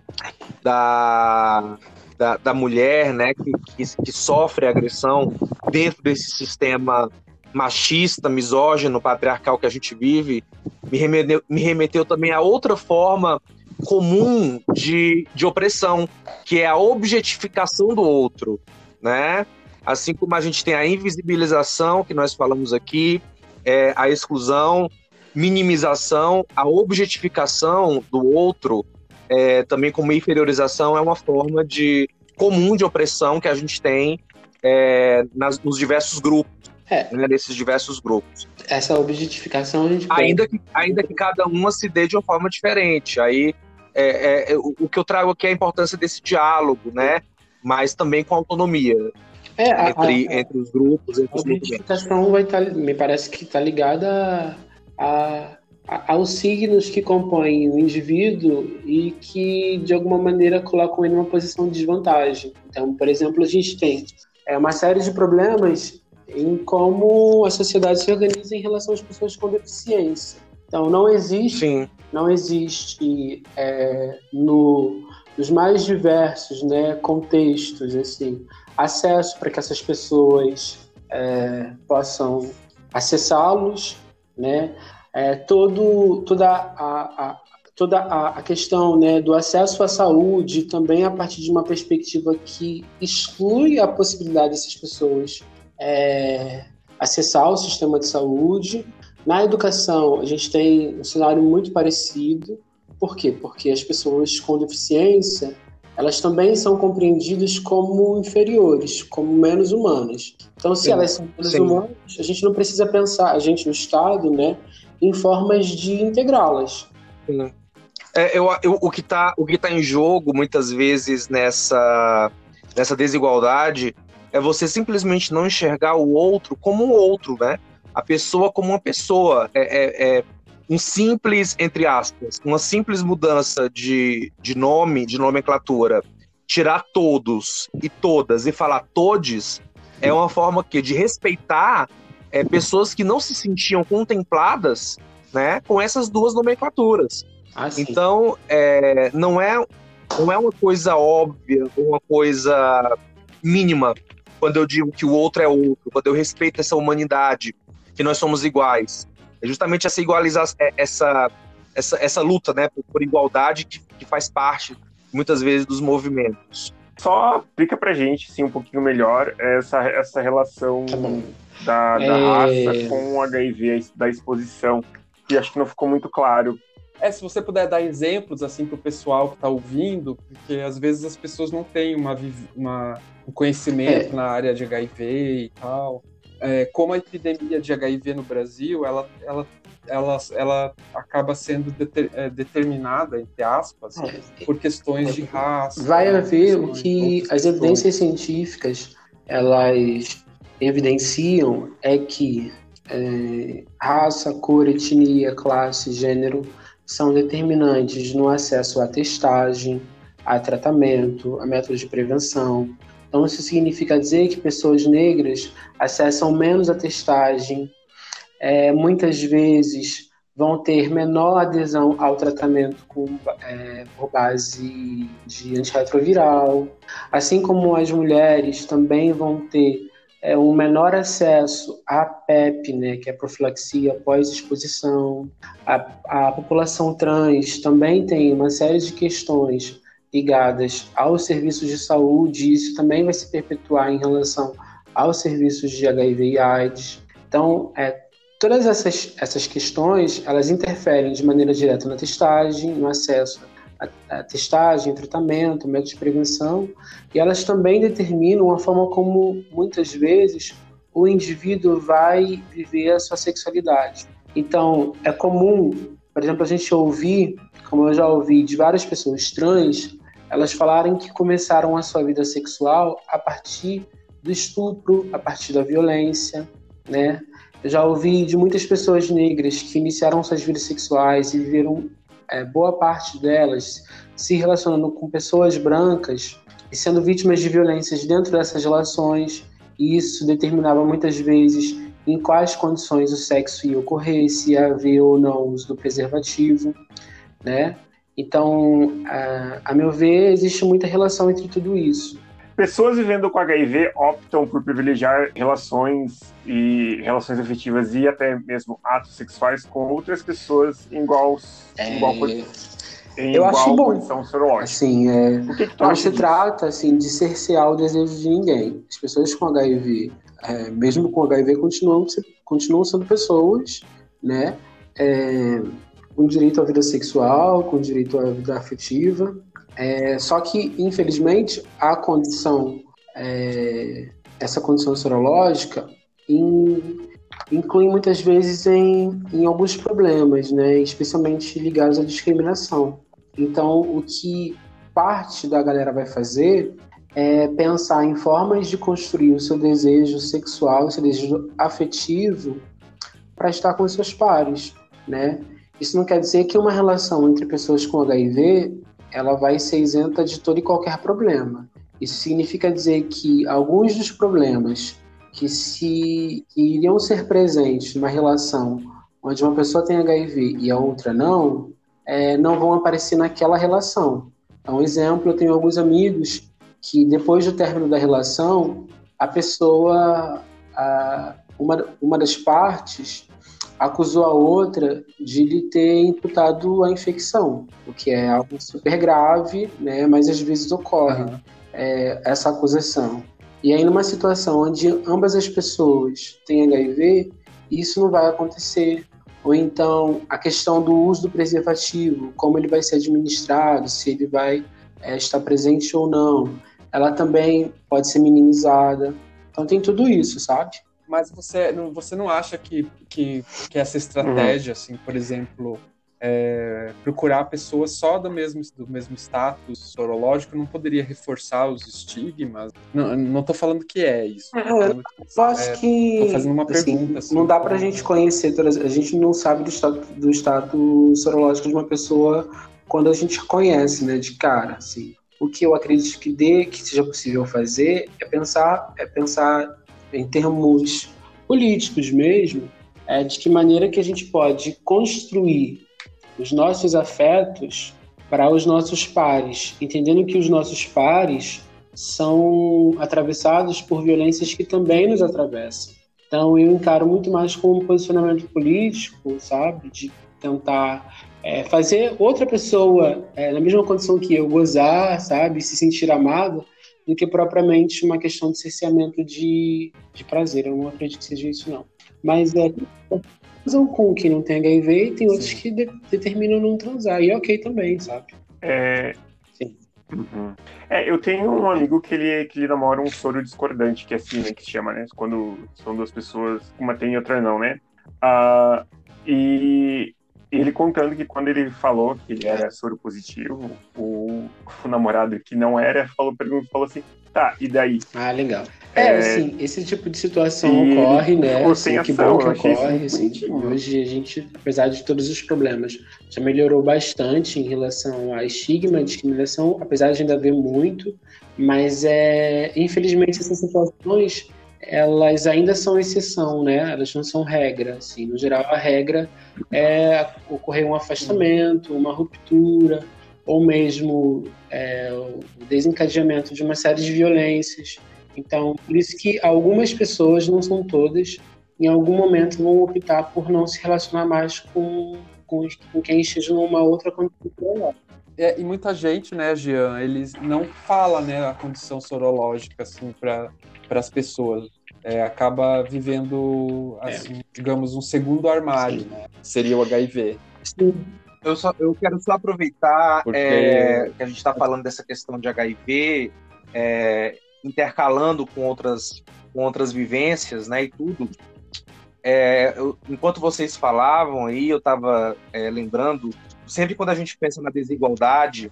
da, da, da mulher, né, que, que, que, sofre agressão dentro desse sistema machista, misógino, patriarcal que a gente vive, me remeteu, me remeteu também a outra forma comum de, de opressão, que é a objetificação do outro, né? Assim como a gente tem a invisibilização, que nós falamos aqui, é, a exclusão, minimização, a objetificação do outro, é, também como inferiorização, é uma forma de comum de opressão que a gente tem é, nas, nos diversos grupos. É. Né, nesses diversos grupos.
Essa objetificação a gente
ainda que, ainda que cada uma se dê de uma forma diferente. Aí é, é, o, o, que eu trago aqui é a importância desse diálogo, né? Mas também com autonomia. É, entre, a, a, entre os grupos. Entre a
objetificação vai estar, tá, me parece que está ligada a, aos signos que compõem o indivíduo e que, de alguma maneira, colocam ele numa posição de desvantagem. Então, por exemplo, a gente tem é, uma série de problemas em como a sociedade se organiza em relação às pessoas com deficiência. Então, não existe, Sim. não existe é, no, nos mais diversos né, contextos assim, acesso para que essas pessoas é, possam acessá-los, né? é, todo, toda a, a toda a, questão né, do acesso à saúde também a partir de uma perspectiva que exclui a possibilidade dessas pessoas é, acessar o sistema de saúde. Na educação, a gente tem um cenário muito parecido. Por quê? Porque as pessoas com deficiência elas também são compreendidas como inferiores, como menos humanas. Então, se sim, elas são menos sim. humanas, a gente não precisa pensar, a gente no Estado, né, em formas de integrá-las.
É, eu, eu, o que está tá em jogo muitas vezes nessa, nessa desigualdade é você simplesmente não enxergar o outro como um outro, né? A pessoa como uma pessoa. É, é, é um simples, entre aspas, uma simples mudança de, de nome, de nomenclatura, tirar todos e todas e falar todes, é uma forma que de respeitar é, pessoas que não se sentiam contempladas né, com essas duas nomenclaturas. Ah, então, é, não, é, não é uma coisa óbvia, uma coisa mínima, quando eu digo que o outro é outro, quando eu respeito essa humanidade, que nós somos iguais. É justamente essa igualização, é, essa, essa, essa luta né, por, por igualdade que, que faz parte, muitas vezes, dos movimentos.
Só explica pra gente, sim, um pouquinho melhor essa, essa relação tá da, da é... raça com o HIV, da exposição, que acho que não ficou muito claro.
É, se você puder dar exemplos assim para o pessoal que está ouvindo, porque às vezes as pessoas não têm uma, uma um conhecimento é. na área de HIV e tal. É, como a epidemia de HIV no Brasil, ela, ela, ela, ela acaba sendo deter, é, determinada, entre aspas, é. por questões de raça.
Vai haver o que as evidências científicas elas evidenciam é que é, raça, cor, etnia, classe, gênero são determinantes no acesso à testagem, a tratamento, a métodos de prevenção. Então, isso significa dizer que pessoas negras acessam menos a testagem, é, muitas vezes vão ter menor adesão ao tratamento com, é, por base de antirretroviral, assim como as mulheres também vão ter é, um menor acesso à PEP, né, que é a profilaxia pós-exposição. A, a população trans também tem uma série de questões ligadas aos serviços de saúde, e isso também vai se perpetuar em relação aos serviços de HIV e AIDS. Então, é, todas essas, essas questões, elas interferem de maneira direta na testagem, no acesso a, testagem, tratamento, métodos de prevenção, e elas também determinam a forma como, muitas vezes, o indivíduo vai viver a sua sexualidade. Então, é comum, por exemplo, a gente ouvir, como eu já ouvi de várias pessoas trans, elas falarem que começaram a sua vida sexual a partir do estupro, a partir da violência, né? Eu já ouvi de muitas pessoas negras que iniciaram suas vidas sexuais e viveram é, boa parte delas se relacionando com pessoas brancas e sendo vítimas de violências dentro dessas relações, e isso determinava muitas vezes em quais condições o sexo ia ocorrer, se ia haver ou não uso do preservativo, né? Então, a, a meu ver, existe muita relação entre tudo isso.
Pessoas vivendo com HIV optam por privilegiar relações e relações afetivas e até mesmo atos sexuais com outras pessoas em igual, é... igual
em eu acho bom. Assim, é, que, que não se disso? trata assim de cercear o desejo de ninguém. As pessoas com HIV, é, mesmo com HIV, continuam, continuam sendo pessoas, né? É, com direito à vida sexual, com direito à vida afetiva. É, só que, infelizmente, a condição, é, essa condição sorológica, in, inclui muitas vezes em, em alguns problemas, né, especialmente ligados à discriminação. Então, o que parte da galera vai fazer é pensar em formas de construir o seu desejo sexual, o seu desejo afetivo para estar com seus pares, né? Isso não quer dizer que uma relação entre pessoas com HIV ela vai ser isenta de todo e qualquer problema. Isso significa dizer que alguns dos problemas que se que iriam ser presentes numa relação onde uma pessoa tem HIV e a outra não, é, não vão aparecer naquela relação. Então, exemplo, eu tenho alguns amigos que depois do término da relação, a pessoa, a, uma, uma das partes acusou a outra de lhe ter imputado a infecção, o que é algo super grave, né? Mas às vezes ocorre uhum. é, essa acusação. E aí, numa situação onde ambas as pessoas têm HIV, isso não vai acontecer. Ou então, a questão do uso do preservativo, como ele vai ser administrado, se ele vai é, estar presente ou não, ela também pode ser minimizada. Então, tem tudo isso, sabe?
Mas você, você não acha que, que, que essa estratégia, uhum. assim, por exemplo, é, procurar pessoas só do mesmo, do mesmo status sorológico não poderia reforçar os estigmas? Não, não tô falando que é isso.
É, eu acho é, que.
Fazendo uma assim, pergunta.
Assim, não dá pra gente conhecer. A gente não sabe do status, do status sorológico de uma pessoa quando a gente conhece, né, de cara, assim. O que eu acredito que dê, que seja possível fazer, é pensar, é pensar em termos políticos mesmo, é de que maneira que a gente pode construir os nossos afetos para os nossos pares, entendendo que os nossos pares são atravessados por violências que também nos atravessam. Então eu encaro muito mais como um posicionamento político, sabe, de tentar é, fazer outra pessoa é, na mesma condição que eu gozar, sabe, se sentir amada, do que propriamente uma questão de cerceamento de, de prazer. Eu não acredito que seja isso, não. Mas é transam com quem não tem HIV e tem outros Sim. que de, determinam não transar. E é ok também, sabe?
É, Sim. Uhum. É, eu tenho um amigo que ele, que ele namora um soro discordante, que é assim, né, que chama, né? Quando são duas pessoas, uma tem e outra não, né? Uh, e ele contando que quando ele falou que ele era soro positivo, o, o namorado que não era falou, perguntou, falou assim, tá, e daí?
Ah, legal. É, é assim, esse tipo de situação ocorre, né? Assim, que bom que ocorre, assim, hoje a gente, apesar de todos os problemas, já melhorou bastante em relação a estigma, a discriminação, apesar de ainda haver muito, mas é, infelizmente essas situações elas ainda são exceção, né? Elas não são regra. Assim, no geral, a regra é ocorrer um afastamento, uma ruptura, ou mesmo é, o desencadeamento de uma série de violências. Então, por isso que algumas pessoas, não são todas, em algum momento vão optar por não se relacionar mais com, com, com quem esteja numa outra condição
é, e muita gente, né, Jean, eles não fala, né, a condição sorológica, assim, para as pessoas. É, acaba vivendo, é. assim, é. digamos, um segundo armário, né? Seria o HIV.
Sim. Eu, só, eu quero só aproveitar Porque... é, que a gente está falando dessa questão de HIV, é, intercalando com outras, com outras vivências, né, e tudo. É, eu, enquanto vocês falavam aí, eu estava é, lembrando, sempre quando a gente pensa na desigualdade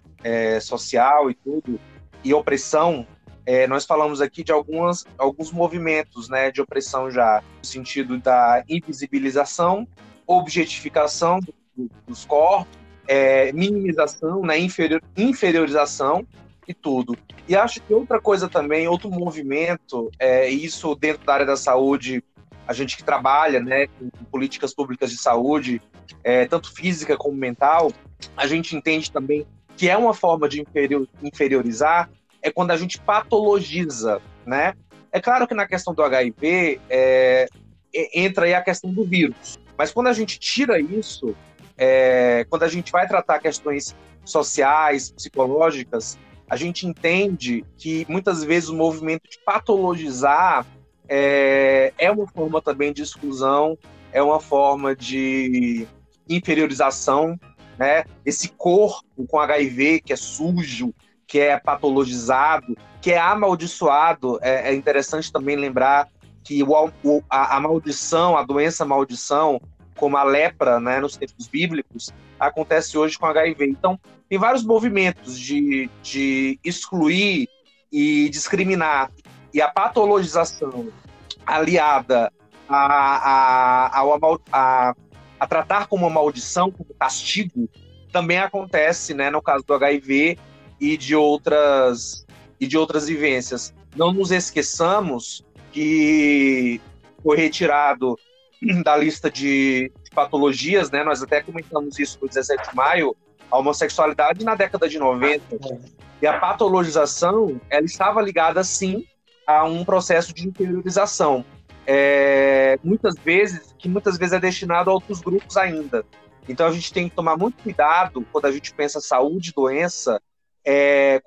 social e tudo, e opressão, é, nós falamos aqui de algumas, alguns movimentos né, de opressão já, no sentido da invisibilização, objetificação dos corpos, é, minimização, né, inferior, inferiorização e tudo. E acho que outra coisa também, outro movimento, é, isso dentro da área da saúde, a gente que trabalha né, com políticas públicas de saúde, é, tanto física como mental, a gente entende também que é uma forma de inferior, inferiorizar é quando a gente patologiza, né? É claro que na questão do HIV é, entra aí a questão do vírus, mas quando a gente tira isso, é, quando a gente vai tratar questões sociais, psicológicas, a gente entende que muitas vezes o movimento de patologizar é, é uma forma também de exclusão, é uma forma de inferiorização, né? Esse corpo com HIV que é sujo, que é patologizado, que é amaldiçoado. É, é interessante também lembrar que o, o, a, a, maldição, a doença maldição, como a lepra, né, nos tempos bíblicos, acontece hoje com HIV. Então, tem vários movimentos de, de excluir e discriminar. E a patologização aliada a, a, a, a, a tratar como uma maldição, como castigo, também acontece né, no caso do HIV e de outras e de outras vivências. Não nos esqueçamos que foi retirado [CLEARS THROAT] da lista de patologias, né? Nós até comentamos isso no 17 de maio, a homossexualidade na década de 90. E a patologização, ela estava ligada sim a um processo de interiorização. É, muitas vezes, que muitas vezes é destinado a outros grupos ainda. Então a gente tem que tomar muito cuidado quando a gente pensa saúde, doença, é,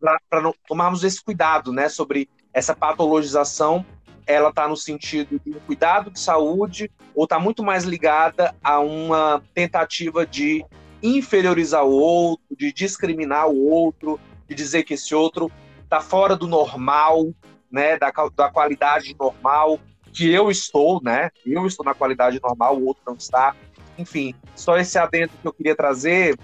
para tomarmos esse cuidado, né, sobre essa patologização, ela está no sentido de um cuidado de saúde ou está muito mais ligada a uma tentativa de inferiorizar o outro, de discriminar o outro, de dizer que esse outro está fora do normal, né, da, da qualidade normal que eu estou, né? Eu estou na qualidade normal, o outro não está. Enfim, só esse adendo que eu queria trazer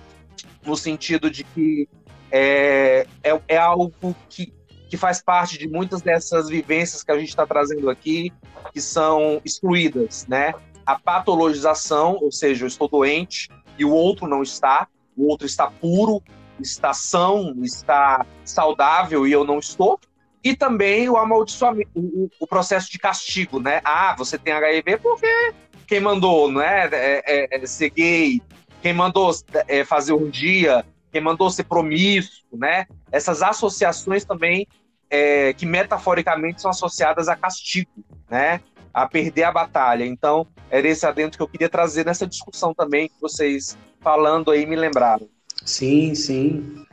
no sentido de que é, é, é algo que, que faz parte de muitas dessas vivências que a gente está trazendo aqui, que são excluídas, né? A patologização, ou seja, eu estou doente e o outro não está, o outro está puro, está são, está saudável e eu não estou. E também o amaldiçoamento, o, o processo de castigo, né? Ah, você tem HIV porque quem mandou, né? É, é, é ser gay, quem mandou é, fazer um dia, quem mandou ser promíscuo, né? Essas associações também é, que metaforicamente são associadas a castigo, né? A perder a batalha. Então, era esse adentro que eu queria trazer nessa discussão também que vocês falando aí me lembraram.
Sim, sim.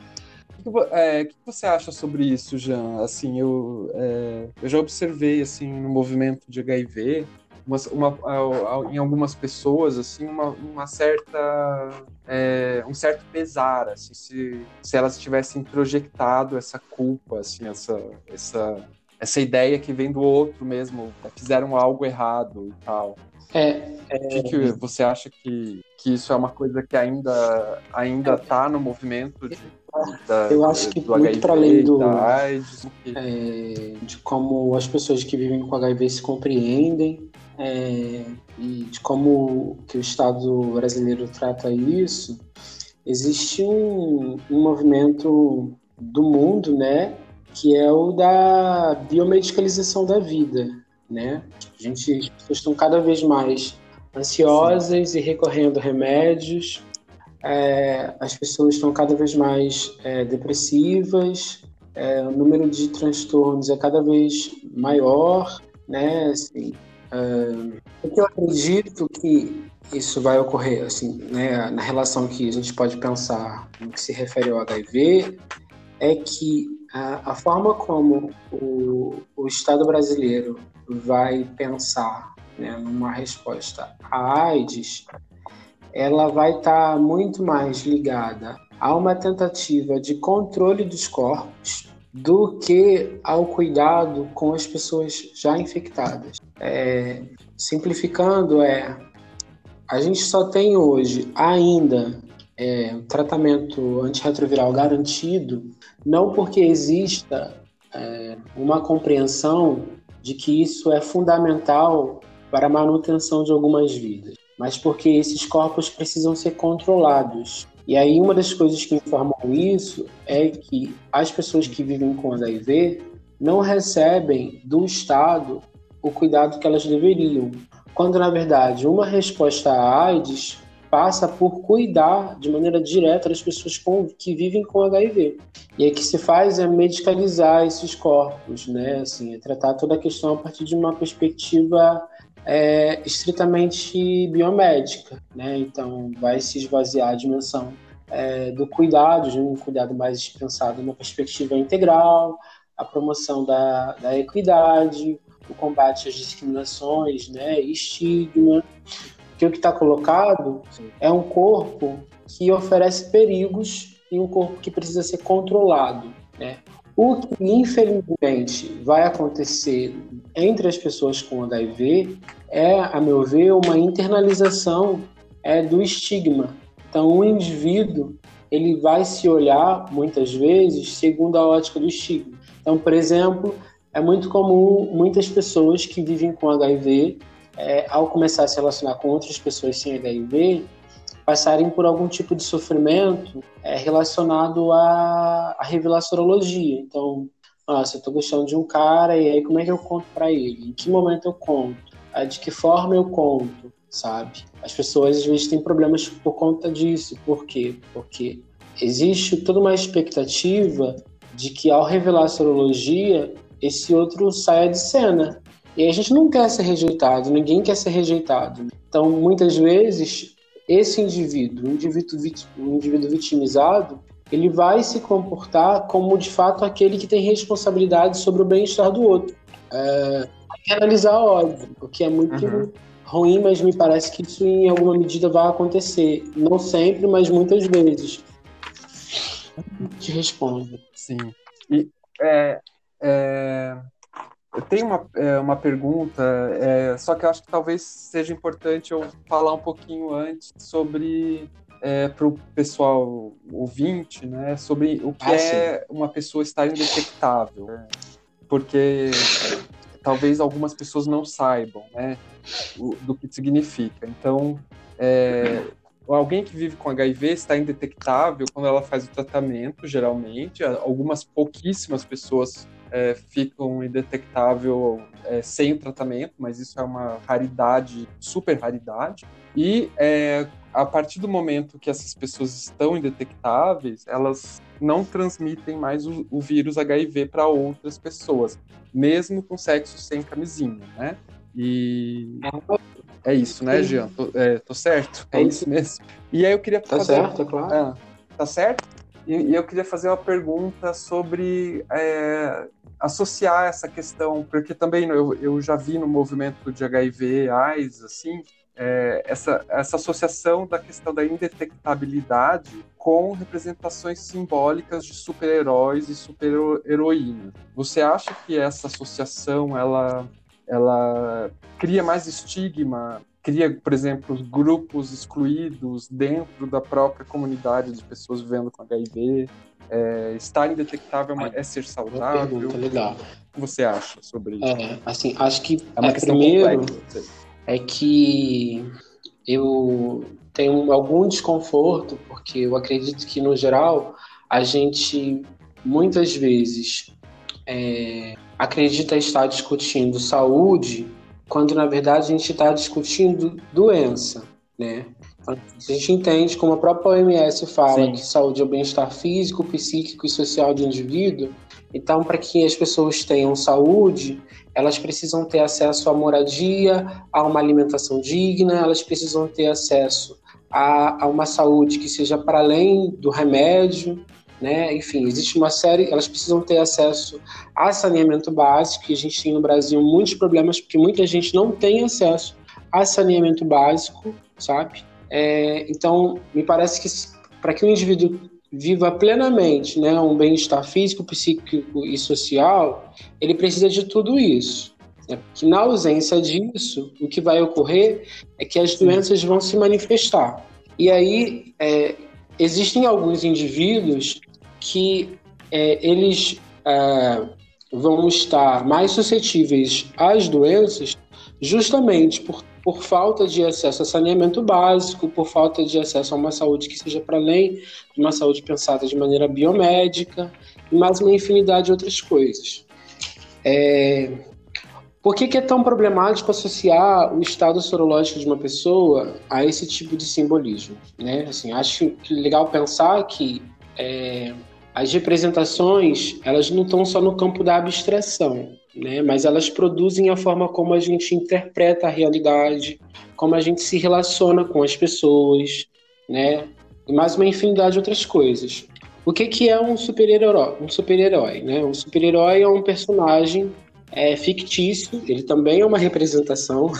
O que, é, que, você acha sobre isso, Jean? Assim, eu, é, eu já observei assim no movimento de HIV uma, uma, em algumas pessoas assim uma, uma certa é, um certo pesar assim se, se elas tivessem projetado essa culpa assim essa essa essa ideia que vem do outro mesmo fizeram algo errado e tal.
É,
é... que, que você acha que, que isso é uma coisa que ainda ainda está no movimento de
da, eu acho que muito para além do AIDS, é, de como as pessoas que vivem com HIV se compreendem é, e de como que o Estado brasileiro trata isso, existe um, um movimento do mundo, né, que é o da biomedicalização da vida, né? A gente, as pessoas estão cada vez mais ansiosas Sim. e recorrendo a remédios é, as pessoas estão cada vez mais é, depressivas, é, o número de transtornos é cada vez maior, né? Assim, é, o que eu acredito que isso vai ocorrer, assim, né, na relação que a gente pode pensar no que se refere ao HIV, é que a, a forma como o, o Estado brasileiro vai pensar né, numa resposta à AIDS ela vai estar tá muito mais ligada a uma tentativa de controle dos corpos do que ao cuidado com as pessoas já infectadas. É, simplificando, é a gente só tem hoje ainda é, tratamento antirretroviral garantido, não porque exista é, uma compreensão de que isso é fundamental para a manutenção de algumas vidas mas porque esses corpos precisam ser controlados. E aí uma das coisas que informam isso é que as pessoas que vivem com HIV não recebem do Estado o cuidado que elas deveriam, quando na verdade uma resposta à AIDS passa por cuidar de maneira direta das pessoas com, que vivem com HIV. E aí que se faz é medicalizar esses corpos, né? Assim, é tratar toda a questão a partir de uma perspectiva é estritamente biomédica, né? Então vai se esvaziar a dimensão é, do cuidado, de um cuidado mais pensado numa perspectiva integral, a promoção da, da equidade, o combate às discriminações, né, estigma. Que o que está colocado é um corpo que oferece perigos e um corpo que precisa ser controlado, né? O que, infelizmente, vai acontecer entre as pessoas com HIV é, a meu ver, uma internalização é, do estigma. Então, o indivíduo ele vai se olhar, muitas vezes, segundo a ótica do estigma. Então, por exemplo, é muito comum muitas pessoas que vivem com HIV, é, ao começar a se relacionar com outras pessoas sem HIV, passarem por algum tipo de sofrimento é, relacionado à, à revelaçorologia. Então, nossa, eu estou gostando de um cara e aí como é que eu conto para ele? Em que momento eu conto? Ah, de que forma eu conto? Sabe? As pessoas às vezes têm problemas por conta disso. Por quê? Porque existe toda uma expectativa de que ao revelar a sorologia, esse outro saia de cena. E a gente não quer ser rejeitado, ninguém quer ser rejeitado. Então, muitas vezes, esse indivíduo, o indivíduo, um indivíduo vitimizado, ele vai se comportar como de fato aquele que tem responsabilidade sobre o bem-estar do outro. É, analisar ódio, o que é muito uhum. ruim, mas me parece que isso em alguma medida vai acontecer. Não sempre, mas muitas vezes. Te respondo.
Sim. E é, é, eu tenho uma, é, uma pergunta, é, só que eu acho que talvez seja importante eu falar um pouquinho antes sobre é, para o pessoal ouvinte, né, sobre o que ah, é uma pessoa estar indetectável, né? porque talvez algumas pessoas não saibam, né, o, do que significa. Então, é, alguém que vive com HIV está indetectável quando ela faz o tratamento, geralmente. Algumas pouquíssimas pessoas é, ficam indetectável é, sem o tratamento, mas isso é uma raridade, super raridade. E é, a partir do momento que essas pessoas estão indetectáveis, elas não transmitem mais o, o vírus HIV para outras pessoas, mesmo com sexo sem camisinha, né? E é isso, né, Jean? Tô, é, tô certo? É isso mesmo. E aí eu queria
tá fazer... Tá certo, é claro.
Ah, tá certo? E, eu queria fazer uma pergunta sobre é, associar essa questão, porque também eu, eu já vi no movimento de HIV, AIDS, assim, é, essa, essa associação da questão da indetectabilidade com representações simbólicas de super-heróis e super-heroínas. Você acha que essa associação ela, ela cria mais estigma, cria, por exemplo, grupos excluídos dentro da própria comunidade de pessoas vivendo com HIV? É, estar indetectável é, é ser saudável?
Pergunta, legal.
O que você acha sobre isso?
É, assim, acho que é uma é, primeiro complexa, é que eu tenho algum desconforto, porque eu acredito que, no geral, a gente muitas vezes é, acredita estar discutindo saúde, quando na verdade a gente está discutindo doença, né? A gente entende, como a própria OMS fala, Sim. que saúde é o bem-estar físico, psíquico e social do indivíduo. Então, para que as pessoas tenham saúde, elas precisam ter acesso à moradia, a uma alimentação digna, elas precisam ter acesso a, a uma saúde que seja para além do remédio, né? Enfim, existe uma série, elas precisam ter acesso a saneamento básico, que a gente tem no Brasil muitos problemas, porque muita gente não tem acesso a saneamento básico, sabe? É, então, me parece que para que o indivíduo viva plenamente né, um bem-estar físico, psíquico e social, ele precisa de tudo isso. Né? Que na ausência disso, o que vai ocorrer é que as doenças vão se manifestar. E aí, é, existem alguns indivíduos que é, eles é, vão estar mais suscetíveis às doenças justamente por por falta de acesso a saneamento básico, por falta de acesso a uma saúde que seja para além de uma saúde pensada de maneira biomédica, e mais uma infinidade de outras coisas. É... Por que, que, é tão problemático associar o estado sorológico de uma pessoa a esse tipo de simbolismo? Né? Assim, acho legal pensar que é, as representações elas não estão só no campo da abstração né? Mas elas produzem a forma como a gente interpreta a realidade, como a gente se relaciona com as pessoas, né? E mais uma infinidade de outras coisas. O que, que é um super-herói? Um super-herói, né? Um super-herói é um personagem é, fictício, ele também é uma representação.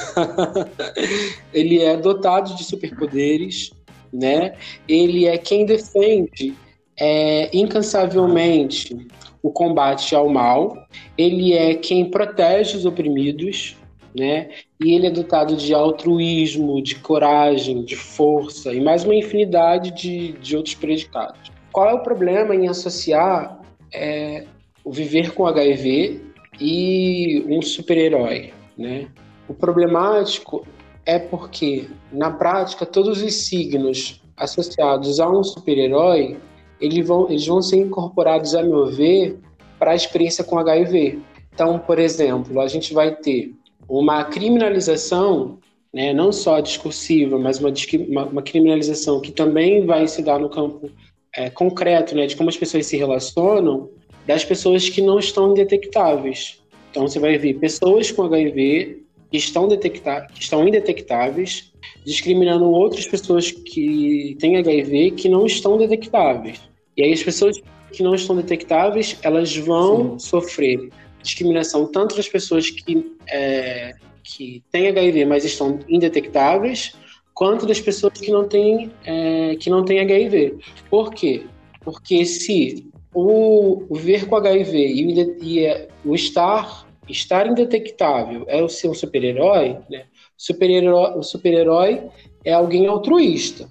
[LAUGHS] ele é dotado de superpoderes, né? Ele é quem defende é, incansavelmente o combate ao mal, ele é quem protege os oprimidos, né? E ele é dotado de altruísmo, de coragem, de força e mais uma infinidade de, de outros predicados. Qual é o problema em associar é, o viver com HIV e um super-herói, né? O problemático é porque, na prática, todos os signos associados a um super-herói eles vão, eles vão ser incorporados, a meu ver, para a experiência com HIV. Então, por exemplo, a gente vai ter uma criminalização, né, não só discursiva, mas uma, uma, uma criminalização que também vai se dar no campo é, concreto, né, de como as pessoas se relacionam, das pessoas que não estão indetectáveis. Então, você vai ver pessoas com HIV que estão, detecta que estão indetectáveis, discriminando outras pessoas que têm HIV que não estão detectáveis. E aí as pessoas que não estão detectáveis, elas vão Sim. sofrer discriminação tanto das pessoas que, é, que têm HIV, mas estão indetectáveis, quanto das pessoas que não têm, é, que não têm HIV. Por quê? Porque se o, o ver com HIV e, o, e é, o estar, estar indetectável é o ser um super-herói, né? super-herói, o super-herói é alguém altruísta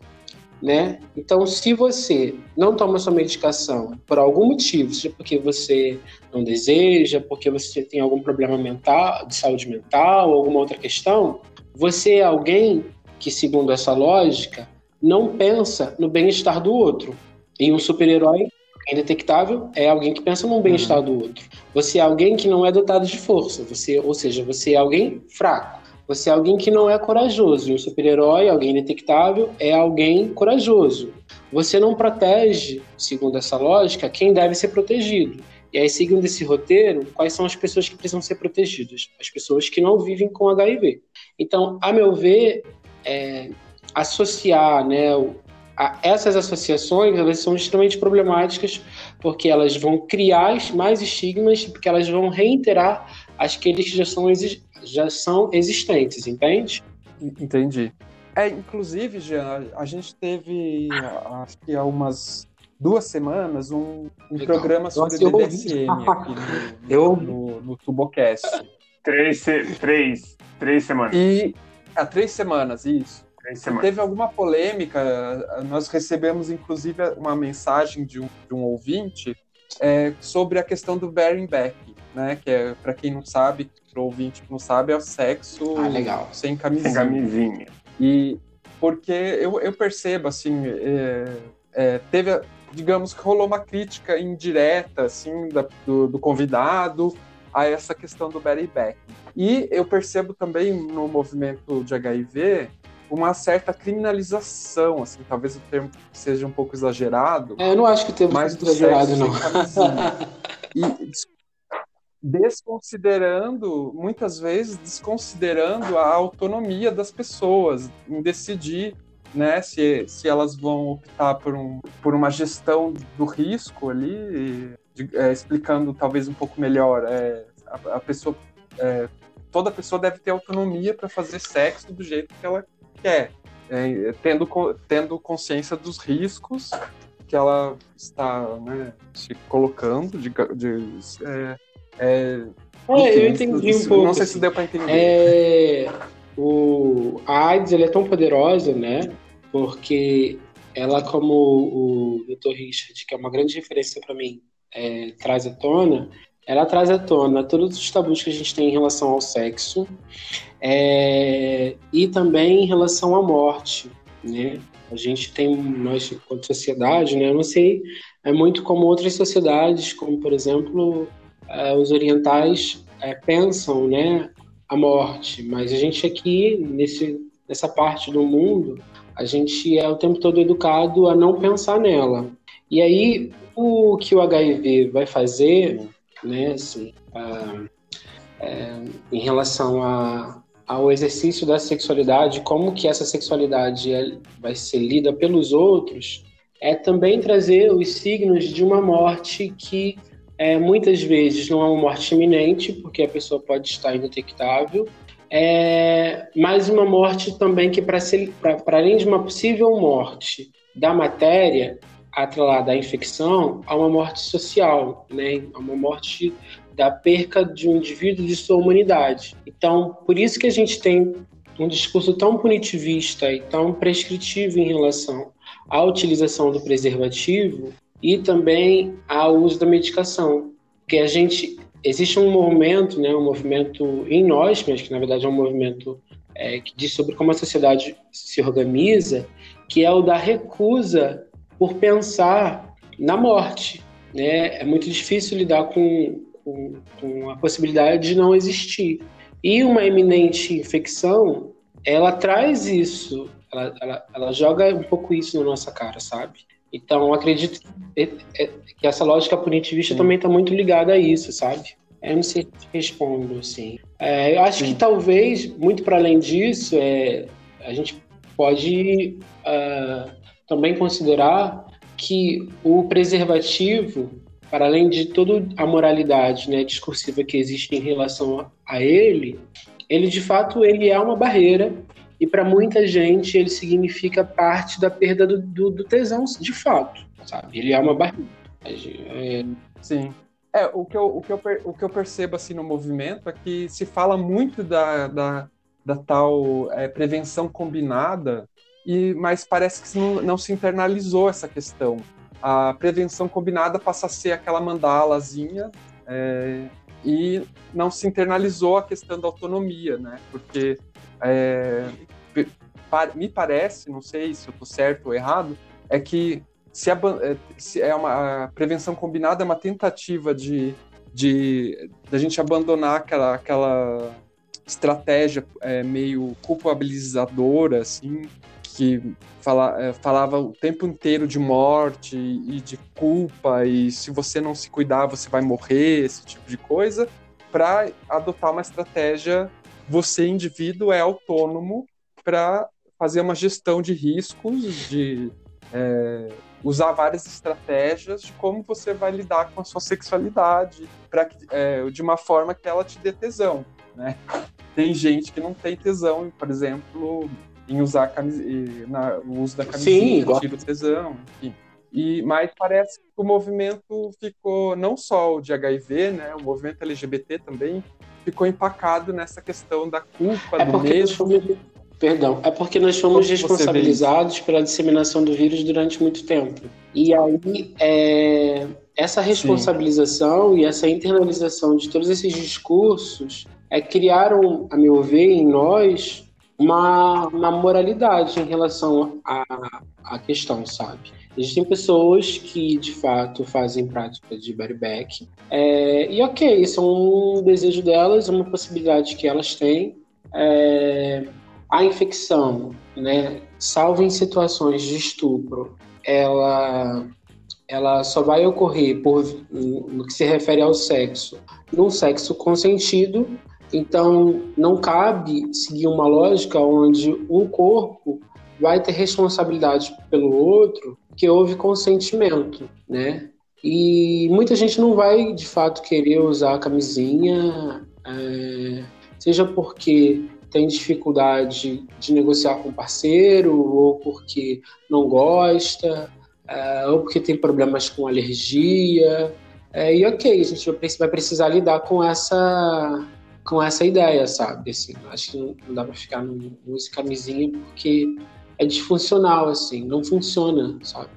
né? Então, se você não toma sua medicação por algum motivo, seja porque você não deseja, porque você tem algum problema mental, de saúde mental, ou alguma outra questão, você é alguém que, segundo essa lógica, não pensa no bem-estar do outro. E um super-herói indetectável é alguém que pensa no bem-estar uhum. do outro. Você é alguém que não é dotado de força, você, ou seja, você é alguém fraco. Você é alguém que não é corajoso. E um super-herói, alguém detectável, é alguém corajoso. Você não protege, segundo essa lógica, quem deve ser protegido. E aí, seguindo esse roteiro, quais são as pessoas que precisam ser protegidas? As pessoas que não vivem com HIV. Então, a meu ver, é, associar né, essas associações elas são extremamente problemáticas porque elas vão criar mais estigmas, porque elas vão reiterar aqueles que já são, já são existentes, entende?
Entendi. É, inclusive, Jean, a gente teve, acho que há umas duas semanas, um, um programa sobre BDSM aqui no, eu... no, no Tubocast.
Três, três, três semanas.
E há três semanas, isso. Teve alguma polêmica, nós recebemos inclusive uma mensagem de um, de um ouvinte é, sobre a questão do bearing back, né? Que é, para quem não sabe, para o ouvinte que não sabe, é o sexo
ah,
sem camisinha.
Sem camisinha.
E porque eu, eu percebo, assim, é, é, teve, digamos que rolou uma crítica indireta, assim, da, do, do convidado a essa questão do bearing back. E eu percebo também no movimento de HIV uma certa criminalização, assim, talvez o termo seja um pouco exagerado.
É, eu não acho que o termo
mais
exagerado, não. [LAUGHS]
e desconsiderando, muitas vezes, desconsiderando a autonomia das pessoas em decidir né, se, se elas vão optar por, um, por uma gestão do risco ali, de, é, explicando talvez um pouco melhor. É, a, a pessoa, é, toda pessoa deve ter autonomia para fazer sexo do jeito que ela quer, é, tendo, tendo consciência dos riscos que ela está né, se colocando de, de é,
é, eu entendi um pouco.
Não sei se deu para entender.
É, o, a AIDS é tão poderosa, né? Porque ela, como o Dr. Richard, que é uma grande referência para mim, é, traz à tona, ela traz à tona todos os tabus que a gente tem em relação ao sexo é, e também em relação à morte, né? A gente tem, nós, enquanto sociedade, né? Eu não sei, é muito como outras sociedades, como, por exemplo, os orientais é, pensam, né? A morte, mas a gente aqui, nesse, nessa parte do mundo, a gente é o tempo todo educado a não pensar nela. E aí, o que o HIV vai fazer né, assim, é, em relação a, ao exercício da sexualidade, como que essa sexualidade é, vai ser lida pelos outros, é também trazer os signos de uma morte que é, muitas vezes não é uma morte iminente, porque a pessoa pode estar indetectável, é, mas uma morte também que, para além de uma possível morte da matéria, atrelada à infecção a uma morte social, né? uma morte da perca de um indivíduo de sua humanidade. Então, por isso que a gente tem um discurso tão punitivista e tão prescritivo em relação à utilização do preservativo e também ao uso da medicação, porque a gente existe um movimento, né, um movimento em nós, mas que na verdade é um movimento é, que diz sobre como a sociedade se organiza, que é o da recusa por pensar na morte. Né? É muito difícil lidar com, com, com a possibilidade de não existir. E uma iminente infecção, ela traz isso, ela, ela, ela joga um pouco isso na nossa cara, sabe? Então, acredito que, essa lógica punitivista Sim. também está muito ligada a isso, sabe? Eu não sei se respondo, assim. É, eu acho Sim. que talvez, muito para além disso, é, a gente pode uh, também considerar que o preservativo, para além de toda a moralidade né, discursiva que existe em relação a ele, ele de fato ele é uma barreira e para muita gente ele significa parte da perda do, do, do tesão de fato, sabe? Ele é uma barreira.
É... Sim. É, o que, eu, o, que eu, o que eu percebo assim no movimento é que se fala muito da, da, da tal é, prevenção combinada e mas parece que não, não se internalizou essa questão. A prevenção combinada passa a ser aquela mandalazinha é, e não se internalizou a questão da autonomia, né? Porque é, me parece, não sei se eu estou certo ou errado, é que se, a, é, se é uma a prevenção combinada é uma tentativa de de da gente abandonar aquela aquela estratégia é, meio culpabilizadora assim que fala, é, falava o tempo inteiro de morte e de culpa, e se você não se cuidar, você vai morrer, esse tipo de coisa, para adotar uma estratégia. Você, indivíduo, é autônomo para fazer uma gestão de riscos, de, é, usar várias estratégias de como você vai lidar com a sua sexualidade para é, de uma forma que ela te dê tesão, né? [LAUGHS] Tem gente que não tem tesão, por exemplo, em usar na, o uso da camisinha, Sim, tira o tesão, enfim. E, mas parece que o movimento ficou, não só o de HIV, né, o movimento LGBT também, ficou empacado nessa questão da culpa
é
do mesmo.
Fomos, perdão, é porque nós fomos Como responsabilizados pela disseminação do vírus durante muito tempo. E aí, é, essa responsabilização Sim. e essa internalização de todos esses discursos é, criaram, a meu ver, em nós uma, uma moralidade em relação à, à questão, sabe? Existem pessoas que, de fato, fazem prática de bareback. É, e ok, isso é um desejo delas, uma possibilidade que elas têm. É, a infecção, né, salvo em situações de estupro, ela, ela só vai ocorrer por, no que se refere ao sexo, num sexo consentido. Então, não cabe seguir uma lógica onde um corpo vai ter responsabilidade pelo outro que houve consentimento, né? E muita gente não vai, de fato, querer usar a camisinha, é, seja porque tem dificuldade de negociar com o parceiro, ou porque não gosta, é, ou porque tem problemas com alergia. É, e ok, a gente vai precisar lidar com essa com essa ideia, sabe? Assim, acho que não, dá para ficar no uso camisinha porque é disfuncional, assim, não funciona, sabe?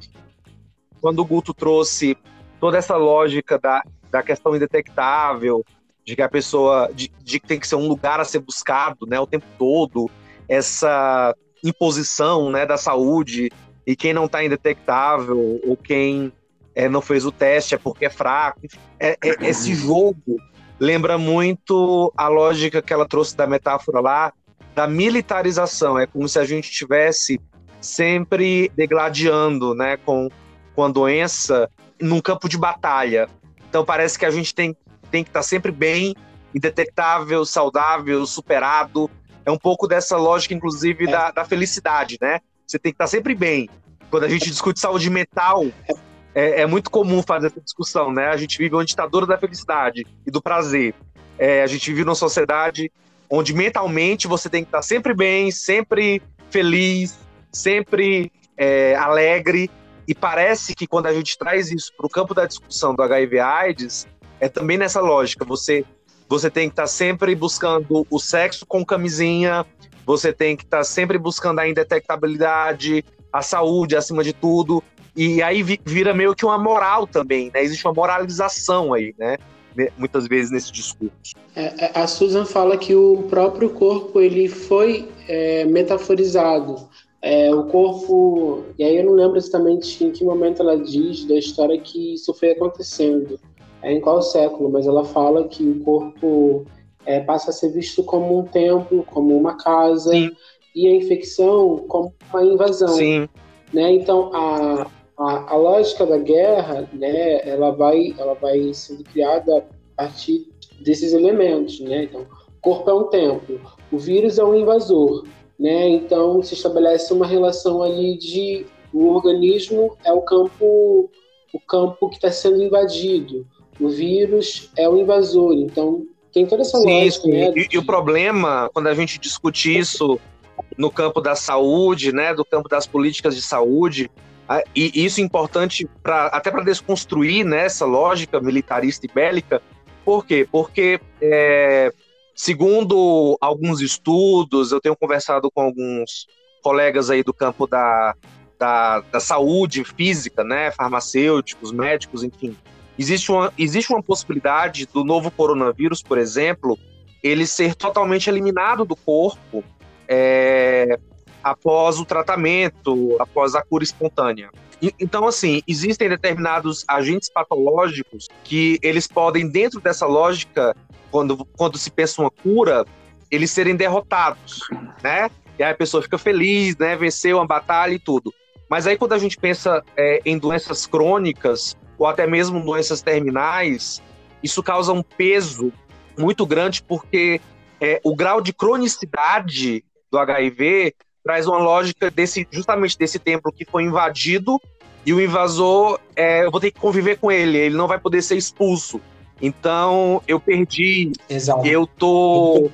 Quando o Guto trouxe toda essa lógica da, da questão indetectável, de que a pessoa, de, de que tem que ser um lugar a ser buscado, né, o tempo todo, essa imposição, né, da saúde, e quem não está indetectável, ou quem é, não fez o teste é porque é fraco. É, é, esse jogo lembra muito a lógica que ela trouxe da metáfora lá da militarização. É como se a gente estivesse sempre degladiando né, com, com a doença num campo de batalha. Então parece que a gente tem, tem que estar sempre bem, indetectável, saudável, superado. É um pouco dessa lógica, inclusive, é. da, da felicidade, né? Você tem que estar sempre bem. Quando a gente discute saúde mental, é, é, muito comum fazer essa discussão, né? A gente vive uma ditadura da felicidade e do prazer. É, a gente vive numa sociedade onde mentalmente você tem que estar sempre bem, sempre feliz, sempre é, alegre. E parece que quando a gente traz isso para o campo da discussão do HIV/AIDS, é também nessa lógica. Você você tem que estar sempre buscando o sexo com camisinha, você tem que estar sempre buscando a indetectabilidade, a saúde acima de tudo. E aí vira meio que uma moral também, né? Existe uma moralização aí, né? Muitas vezes nesse discurso.
É, é, a Susan fala que o próprio corpo ele foi é, metaforizado. É, o corpo, e aí eu não lembro exatamente em que momento ela diz da história que isso foi acontecendo, é, em qual século, mas ela fala que o corpo é, passa a ser visto como um templo, como uma casa, Sim. e a infecção como uma invasão.
Sim.
Né? Então, a, a, a, lógica da guerra, né, ela vai, ela vai sendo criada a partir desses elementos, né? Então, o corpo é um templo, o vírus é um invasor, né? Então, se estabelece uma relação ali de o organismo é o campo, o campo que está sendo invadido, o vírus é o invasor. Então, tem toda essa sim, lógica. Sim. Né,
e, e o problema, quando a gente discute isso no campo da saúde, né, do campo das políticas de saúde, e isso é importante pra, até para desconstruir né, lógica militarista e bélica. Por quê? Porque, é, segundo alguns estudos, eu tenho conversado com alguns colegas aí do campo da, da, da saúde física, né, farmacêuticos, médicos, enfim. Existe uma, existe uma possibilidade do novo coronavírus, por exemplo, ele ser totalmente eliminado do corpo é, após o tratamento, após a cura espontânea. Então, assim, existem determinados agentes patológicos que eles podem, dentro dessa lógica, quando, quando se pensa uma cura, eles serem derrotados, né? E aí a pessoa fica feliz, né? Venceu uma batalha e tudo. Mas aí quando a gente pensa é, em doenças crônicas ou até mesmo doenças terminais, isso causa um peso muito grande porque é, o grau de cronicidade do HIV traz uma lógica desse justamente desse templo que foi invadido e o invasor, é, eu vou ter que conviver com ele, ele não vai poder ser expulso. Então eu perdi,
Exato.
eu tô.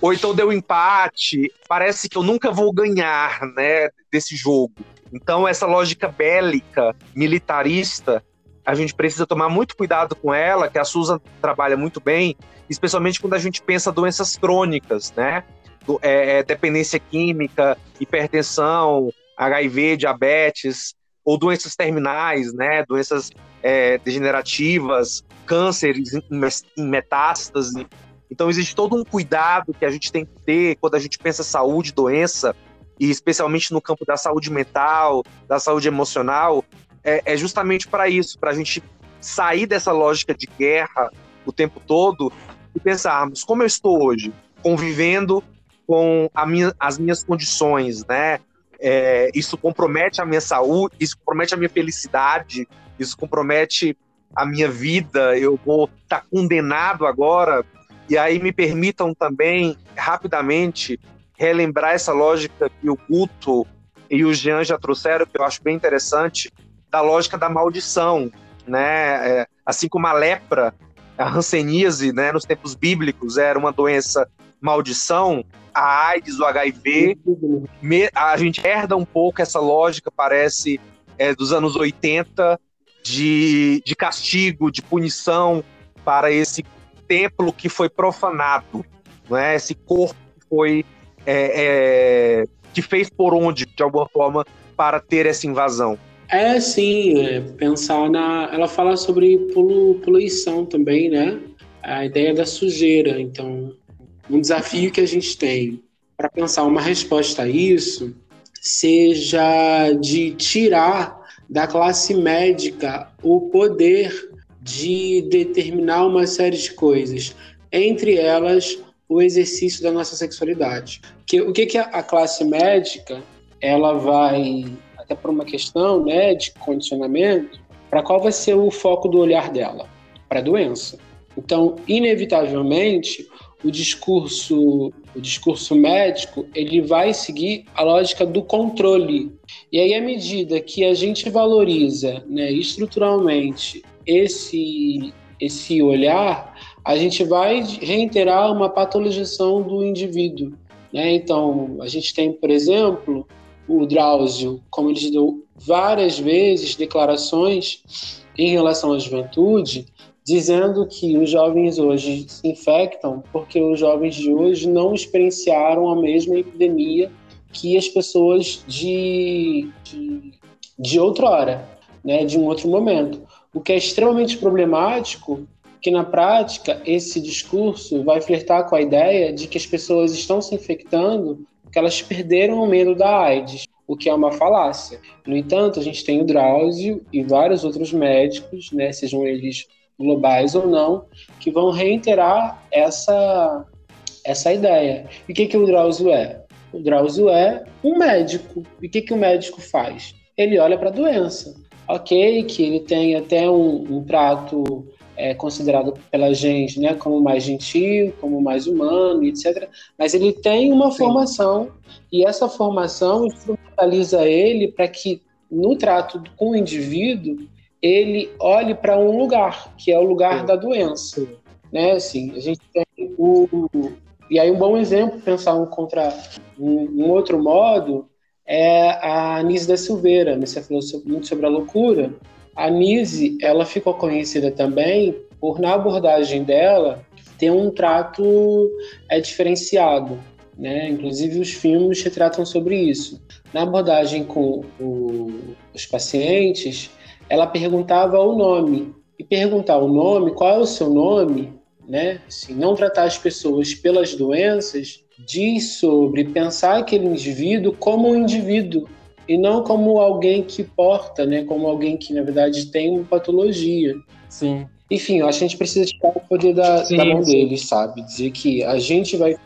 Ou então deu empate. Parece que eu nunca vou ganhar, né, desse jogo. Então essa lógica bélica, militarista, a gente precisa tomar muito cuidado com ela, que a Susan trabalha muito bem, especialmente quando a gente pensa doenças crônicas, né? É, é, dependência química, hipertensão, HIV, diabetes, ou doenças terminais, né? Doenças é, degenerativas, cânceres em metástase. Então existe todo um cuidado que a gente tem que ter quando a gente pensa saúde, doença, e especialmente no campo da saúde mental, da saúde emocional, é, é justamente para isso, para a gente sair dessa lógica de guerra o tempo todo e pensarmos como eu estou hoje, convivendo com minha, as minhas condições, né? É, isso compromete a minha saúde, isso compromete a minha felicidade, isso compromete a minha vida, eu vou estar tá condenado agora. E aí me permitam também, rapidamente, relembrar essa lógica que o Guto e o Jean já trouxeram, que eu acho bem interessante, da lógica da maldição, né? É, assim como a lepra, a hanseníase, né, nos tempos bíblicos, era uma doença maldição, a AIDS, o HIV, a gente herda um pouco essa lógica, parece, é, dos anos 80, de, de castigo, de punição para esse templo que foi profanado, não é? esse corpo que foi é, é, que fez por onde, de alguma forma, para ter essa invasão.
É, sim, é, pensar na. Ela fala sobre polu, poluição também, né? A ideia da sujeira. Então, um desafio que a gente tem para pensar uma resposta a isso seja de tirar da classe médica o poder de determinar uma série de coisas, entre elas o exercício da nossa sexualidade. Que, o que, que a classe médica ela vai até por uma questão né, de condicionamento, para qual vai ser o foco do olhar dela? Para a doença. Então, inevitavelmente, o discurso, o discurso médico, ele vai seguir a lógica do controle. E aí, à medida que a gente valoriza né, estruturalmente esse, esse olhar, a gente vai reiterar uma patologização do indivíduo. Né? Então, a gente tem, por exemplo, o Drauzio, como ele deu várias vezes declarações em relação à juventude, dizendo que os jovens hoje se infectam porque os jovens de hoje não experienciaram a mesma epidemia que as pessoas de, de, de outrora, né, de um outro momento. O que é extremamente problemático que na prática esse discurso vai flertar com a ideia de que as pessoas estão se infectando porque elas perderam o medo da AIDS, o que é uma falácia. No entanto, a gente tem o Drauzio e vários outros médicos, né, sejam eles globais ou não, que vão reiterar essa, essa ideia. E o que, que o Drauzio é? O Drauzio é um médico. E o que, que o médico faz? Ele olha para a doença. Ok, que ele tem até um, um trato é considerado pela gente né, como mais gentil, como mais humano, etc. Mas ele tem uma Sim. formação e essa formação instrumentaliza ele para que no trato com o indivíduo ele olhe para um lugar, que é o lugar Sim. da doença. Né? Assim, a gente tem o, e aí um bom exemplo, pensar um contra um, um outro modo, é a Anise da Silveira. Né? Você falou muito sobre a loucura. A Nise, ela ficou conhecida também por, na abordagem dela, ter um trato é, diferenciado. Né? Inclusive, os filmes retratam sobre isso. Na abordagem com o, os pacientes, ela perguntava o nome. E perguntar o nome, qual é o seu nome, né? Assim, não tratar as pessoas pelas doenças, diz sobre pensar aquele indivíduo como um indivíduo e não como alguém que porta, né? Como alguém que na verdade tem uma patologia.
Sim.
Enfim, eu acho que a gente precisa tirar o poder da, sim, da mão sim. deles, sabe? Dizer que a gente vai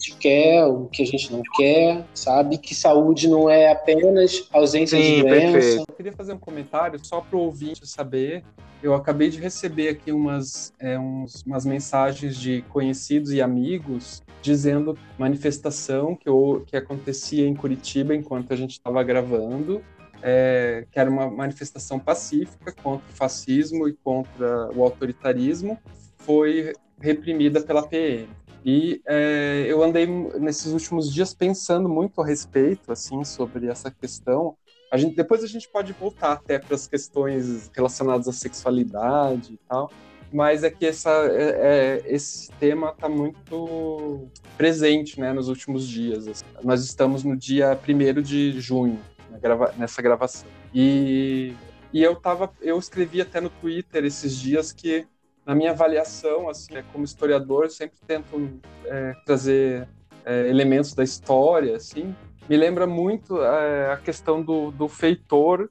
gente quer, o que a gente não quer, sabe? Que saúde não é apenas ausência Sim, de doença. Perfeito.
Eu queria fazer um comentário só para o ouvinte saber. Eu acabei de receber aqui umas, é, uns, umas mensagens de conhecidos e amigos dizendo manifestação que, eu, que acontecia em Curitiba enquanto a gente estava gravando, é, que era uma manifestação pacífica contra o fascismo e contra o autoritarismo, foi reprimida pela PM. E é, eu andei nesses últimos dias pensando muito a respeito, assim, sobre essa questão. A gente, depois a gente pode voltar até para as questões relacionadas à sexualidade e tal, mas é que essa, é, é, esse tema está muito presente né, nos últimos dias. Assim. Nós estamos no dia 1 de junho, grava, nessa gravação. E, e eu, tava, eu escrevi até no Twitter esses dias que na minha avaliação, assim, né, como historiador, sempre tento é, trazer é, elementos da história, assim. Me lembra muito é, a questão do, do feitor,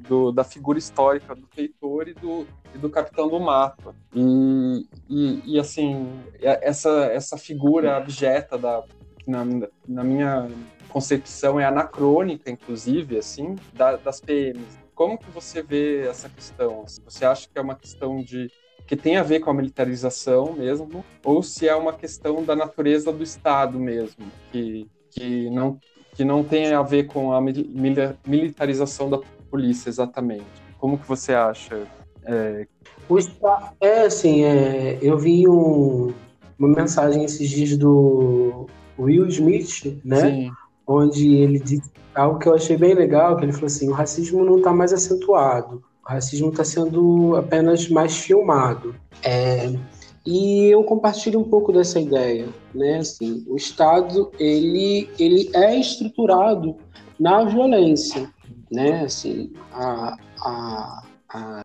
do, da figura histórica do feitor e do, e do capitão do mato. E, e, e, assim, essa, essa figura abjeta da, na, na minha concepção é anacrônica, inclusive, assim, da, das PMs. Como que você vê essa questão? Você acha que é uma questão de que tem a ver com a militarização mesmo, ou se é uma questão da natureza do Estado mesmo, que, que, não, que não tem a ver com a militarização da polícia exatamente. Como que você acha?
É, o Estado, é assim, é, eu vi um, uma mensagem esses dias do Will Smith, né? Sim. Onde ele disse algo que eu achei bem legal, que ele falou assim, o racismo não está mais acentuado, o racismo está sendo apenas mais filmado. É, e eu compartilho um pouco dessa ideia, né? Assim, o Estado ele ele é estruturado na violência, né? Assim, a, a, a,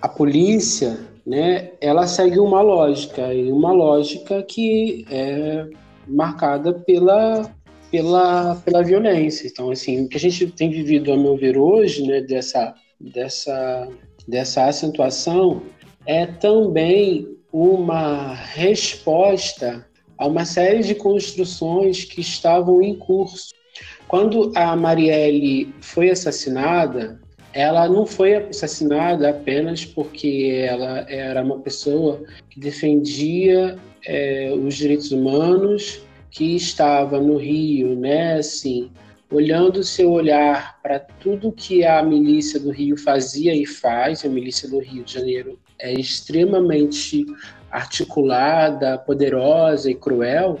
a polícia, né? Ela segue uma lógica e uma lógica que é marcada pela pela, pela violência. Então, assim, o que a gente tem vivido, a meu ver, hoje, né, dessa dessa, dessa acentuação é também uma resposta a uma série de construções que estavam em curso. Quando a Marielle foi assassinada, ela não foi assassinada apenas porque ela era uma pessoa que defendia é, os direitos humanos, que estava no Rio, né, assim, olhando seu olhar para tudo que a milícia do Rio fazia e faz, a milícia do Rio de Janeiro é extremamente articulada, poderosa e cruel,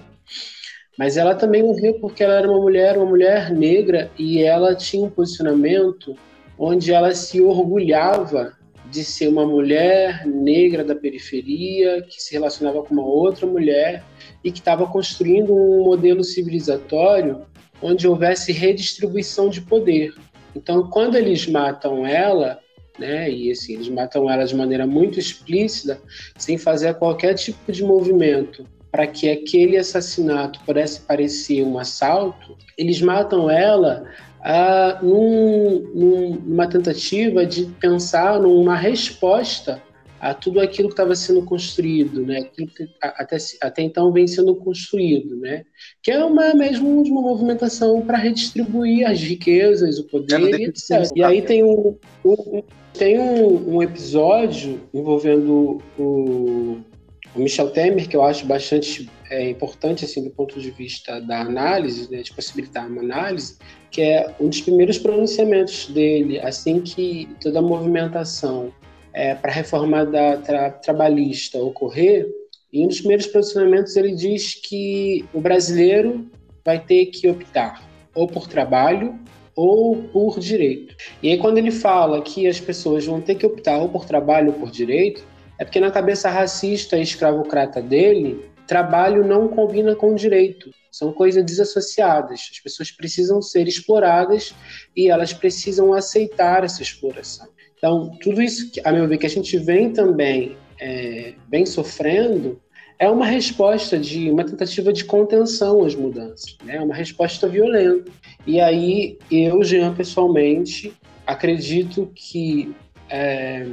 mas ela também morreu porque ela era uma mulher, uma mulher negra e ela tinha um posicionamento onde ela se orgulhava de ser uma mulher negra da periferia que se relacionava com uma outra mulher e que estava construindo um modelo civilizatório onde houvesse redistribuição de poder. Então, quando eles matam ela, né, e assim, eles matam ela de maneira muito explícita, sem fazer qualquer tipo de movimento para que aquele assassinato pudesse parecer um assalto, eles matam ela ah, num, num, numa tentativa de pensar numa resposta a tudo aquilo que estava sendo construído, né? Aquilo que até, até então vem sendo construído, né? Que é uma mesmo uma movimentação para redistribuir as riquezas, o poder e etc. E aí tem um, um tem um, um, episódio envolvendo o, o, Michel Temer que eu acho bastante é, importante assim do ponto de vista da análise, né, de possibilitar uma análise, que é um dos primeiros pronunciamentos dele assim que toda a movimentação é, para a reforma da tra trabalhista ocorrer, em um dos primeiros posicionamentos ele diz que o brasileiro vai ter que optar ou por trabalho ou por direito. E aí quando ele fala que as pessoas vão ter que optar ou por trabalho ou por direito, é porque na cabeça racista e escravocrata dele, trabalho não combina com direito. São coisas desassociadas. As pessoas precisam ser exploradas e elas precisam aceitar essa exploração. Então, tudo isso, a meu ver, que a gente vem também é, vem sofrendo, é uma resposta de uma tentativa de contenção às mudanças, né? uma resposta violenta. E aí, eu, Jean, pessoalmente, acredito que é,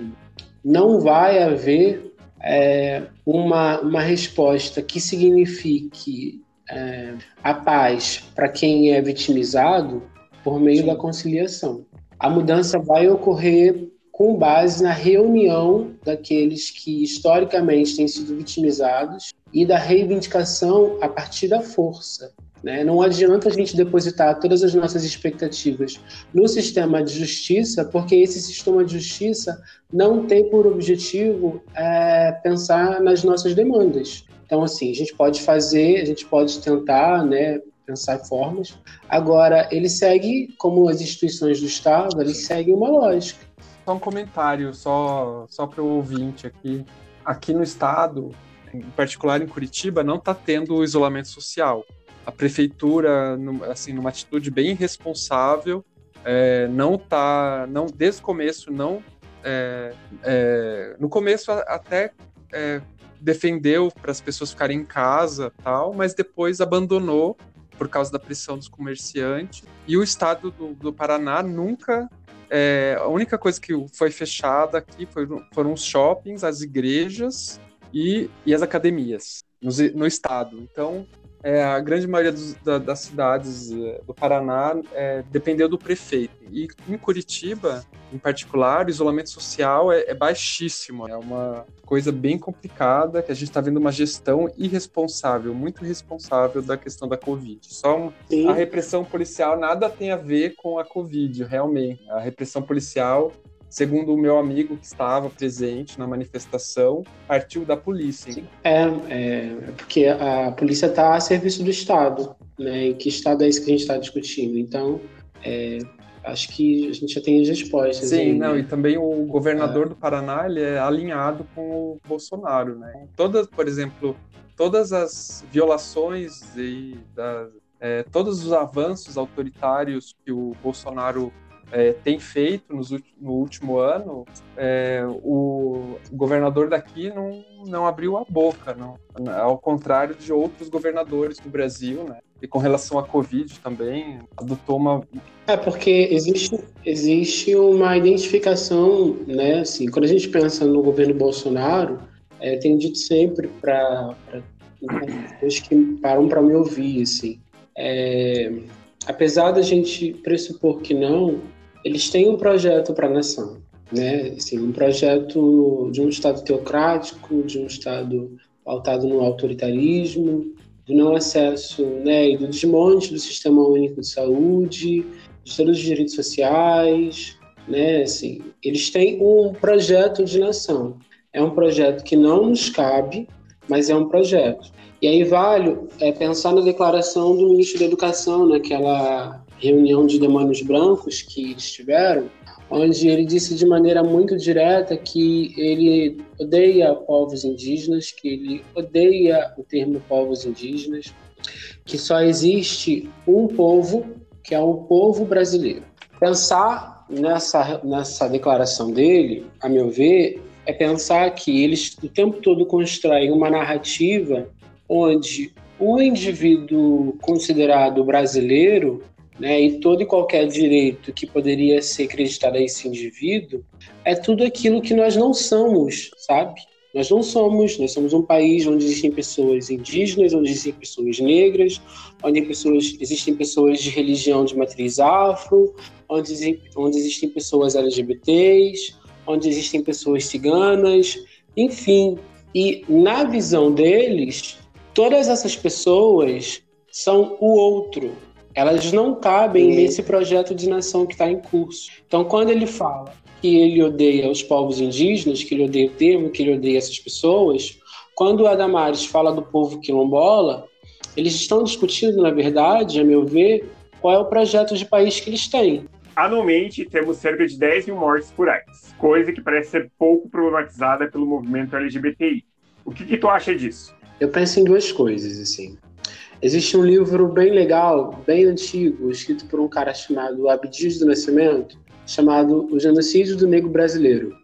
não vai haver é, uma, uma resposta que signifique é, a paz para quem é vitimizado por meio Sim. da conciliação. A mudança vai ocorrer com base na reunião daqueles que historicamente têm sido vitimizados e da reivindicação a partir da força. Né? Não adianta a gente depositar todas as nossas expectativas no sistema de justiça, porque esse sistema de justiça não tem por objetivo é, pensar nas nossas demandas. Então, assim, a gente pode fazer, a gente pode tentar, né, pensar formas. Agora, ele segue, como as instituições do Estado, ele segue uma lógica.
Só um comentário, só, só para o ouvinte aqui. Aqui no Estado, em particular em Curitiba, não está tendo isolamento social. A prefeitura, assim, numa atitude bem irresponsável, é, não tá, não desde o começo não, é, é, no começo até é, defendeu para as pessoas ficarem em casa, tal, mas depois abandonou por causa da pressão dos comerciantes. E o estado do, do Paraná nunca é, a única coisa que foi fechada aqui foi, foram os shoppings, as igrejas e, e as academias no, no estado. Então, é, a grande maioria dos, da, das cidades é, do Paraná é, dependeu do prefeito. E em Curitiba, em particular, o isolamento social é, é baixíssimo. É uma coisa bem complicada, que a gente está vendo uma gestão irresponsável, muito irresponsável da questão da Covid. Só Sim. a repressão policial nada tem a ver com a Covid, realmente. A repressão policial segundo o meu amigo que estava presente na manifestação, partiu da polícia.
É, é, porque a polícia está a serviço do Estado, né? E que Estado é esse que a gente está discutindo? Então, é, acho que a gente já tem as respostas.
Sim, aí, não, né? e também o governador é. do Paraná ele é alinhado com o Bolsonaro, né? Todas, por exemplo, todas as violações e das, é, todos os avanços autoritários que o Bolsonaro é, tem feito nos, no último ano, é, o governador daqui não, não abriu a boca, não, ao contrário de outros governadores do Brasil, né? E com relação à Covid também, adotou uma.
É, porque existe, existe uma identificação, né? Assim, quando a gente pensa no governo Bolsonaro, é, tenho dito sempre para pessoas que param para me ouvir, assim. É, apesar da gente pressupor que não, eles têm um projeto para a nação, né? Assim, um projeto de um Estado teocrático, de um Estado pautado no autoritarismo, do não acesso né, e do desmonte do sistema único de saúde, de todos os direitos sociais, né? Assim, eles têm um projeto de nação. É um projeto que não nos cabe, mas é um projeto. E aí vale é, pensar na declaração do ministro da Educação, naquela reunião de demônios brancos que eles tiveram, onde ele disse de maneira muito direta que ele odeia povos indígenas, que ele odeia o termo povos indígenas, que só existe um povo, que é o povo brasileiro. Pensar nessa, nessa declaração dele, a meu ver, é pensar que eles o tempo todo constroem uma narrativa onde o indivíduo considerado brasileiro né, e todo e qualquer direito que poderia ser acreditado a esse indivíduo, é tudo aquilo que nós não somos, sabe? Nós não somos, nós somos um país onde existem pessoas indígenas, onde existem pessoas negras, onde pessoas, existem pessoas de religião de matriz afro, onde, onde existem pessoas LGBTs, onde existem pessoas ciganas, enfim. E na visão deles, todas essas pessoas são o outro, elas não cabem Sim. nesse projeto de nação que está em curso. Então, quando ele fala que ele odeia os povos indígenas, que ele odeia o termo, que ele odeia essas pessoas, quando o Adamares fala do povo quilombola, eles estão discutindo, na verdade, a meu ver, qual é o projeto de país que eles têm.
Anualmente, temos cerca de 10 mil mortes por AIDS, coisa que parece ser pouco problematizada pelo movimento LGBTI. O que, que tu acha disso?
Eu penso em duas coisas, assim. Existe um livro bem legal, bem antigo, escrito por um cara chamado Abdias do Nascimento, chamado O Genocídio do Negro Brasileiro.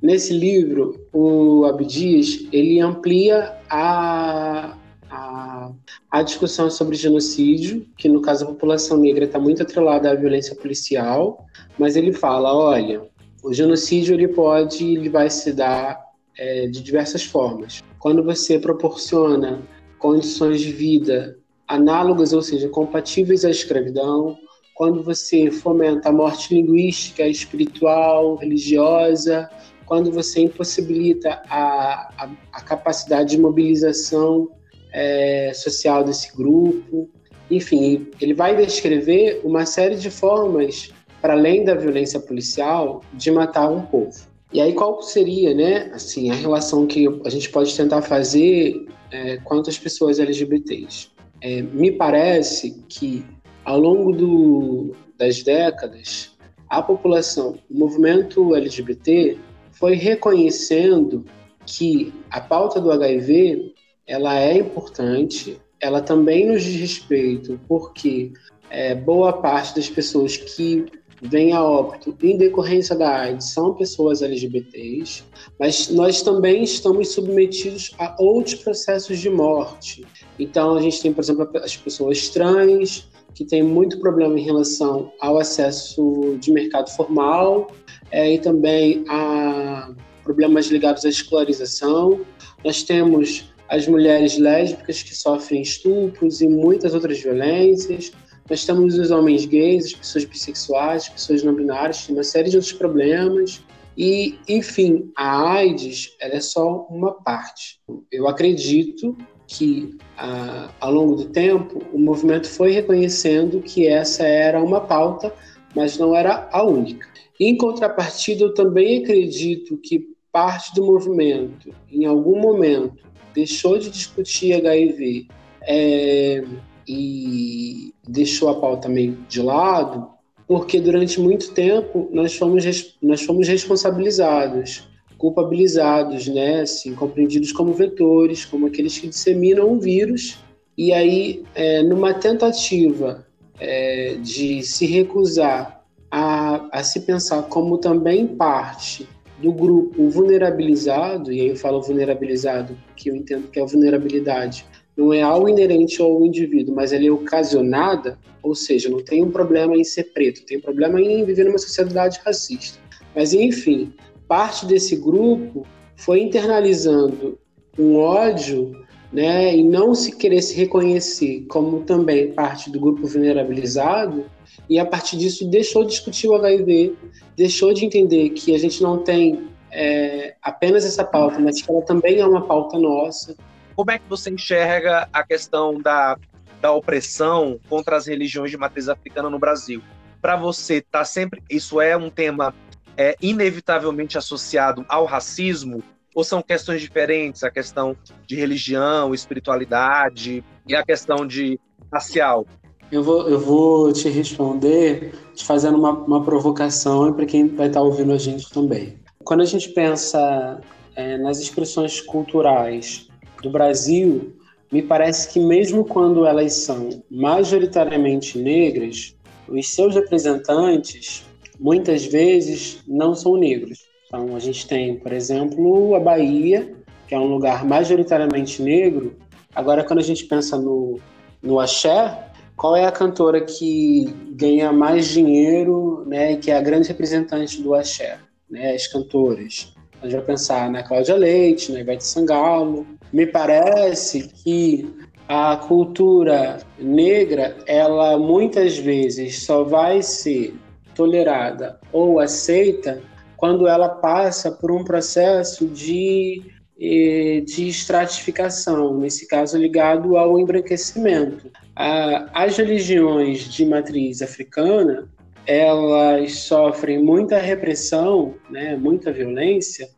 Nesse livro, o Abdias ele amplia a, a, a discussão sobre genocídio, que no caso a população negra está muito atrelada à violência policial, mas ele fala, olha, o genocídio ele pode, ele vai se dar é, de diversas formas. Quando você proporciona condições de vida análogas, ou seja, compatíveis à escravidão, quando você fomenta a morte linguística, espiritual, religiosa, quando você impossibilita a, a, a capacidade de mobilização é, social desse grupo. Enfim, ele vai descrever uma série de formas, para além da violência policial, de matar um povo. E aí qual seria, né, assim, a relação que a gente pode tentar fazer é, quanto às pessoas LGBTs? É, me parece que ao longo do, das décadas, a população, o movimento LGBT foi reconhecendo que a pauta do HIV ela é importante, ela também nos diz respeito, porque é, boa parte das pessoas que vêm a óbito em decorrência da AIDS são pessoas LGBTs, mas nós também estamos submetidos a outros processos de morte. Então, a gente tem, por exemplo, as pessoas trans, que têm muito problema em relação ao acesso de mercado formal, é, e também a problemas ligados à escolarização. Nós temos as mulheres lésbicas que sofrem estupros e muitas outras violências. Nós temos os homens gays, as pessoas bissexuais, as pessoas não binárias, uma série de outros problemas. E, enfim, a AIDS ela é só uma parte. Eu acredito que, a, ao longo do tempo, o movimento foi reconhecendo que essa era uma pauta, mas não era a única. Em contrapartida, eu também acredito que parte do movimento, em algum momento, deixou de discutir HIV é, e deixou a pauta meio de lado, porque durante muito tempo nós fomos, nós fomos responsabilizados, culpabilizados, né, assim, compreendidos como vetores, como aqueles que disseminam um vírus, e aí, é, numa tentativa é, de se recusar a, a se pensar como também parte do grupo vulnerabilizado, e aí eu falo vulnerabilizado, que eu entendo que a vulnerabilidade não é algo inerente ao indivíduo, mas ela é ocasionada, ou seja, não tem um problema em ser preto, tem um problema em viver numa sociedade racista. Mas, enfim, parte desse grupo foi internalizando um ódio né, e não se querer se reconhecer como também parte do grupo vulnerabilizado, e a partir disso deixou de discutir o HIV, deixou de entender que a gente não tem é, apenas essa pauta, mas que ela também é uma pauta nossa.
Como é que você enxerga a questão da, da opressão contra as religiões de matriz africana no Brasil? Para você, tá sempre isso é um tema é, inevitavelmente associado ao racismo? Ou são questões diferentes, a questão de religião, espiritualidade e a questão de racial?
Eu vou, eu vou te responder te fazendo uma, uma provocação para quem vai estar ouvindo a gente também. Quando a gente pensa é, nas expressões culturais do Brasil, me parece que mesmo quando elas são majoritariamente negras, os seus representantes muitas vezes não são negros. Então a gente tem, por exemplo, a Bahia, que é um lugar majoritariamente negro. Agora, quando a gente pensa no, no axé, qual é a cantora que ganha mais dinheiro, né, e que é a grande representante do axé, né, as cantoras? A gente vai pensar na Cláudia Leite, na Ivete Sangalo. Me parece que a cultura negra, ela muitas vezes só vai ser tolerada ou aceita quando ela passa por um processo de de estratificação, nesse caso ligado ao embranquecimento. As religiões de matriz africana, elas sofrem muita repressão, né, muita violência.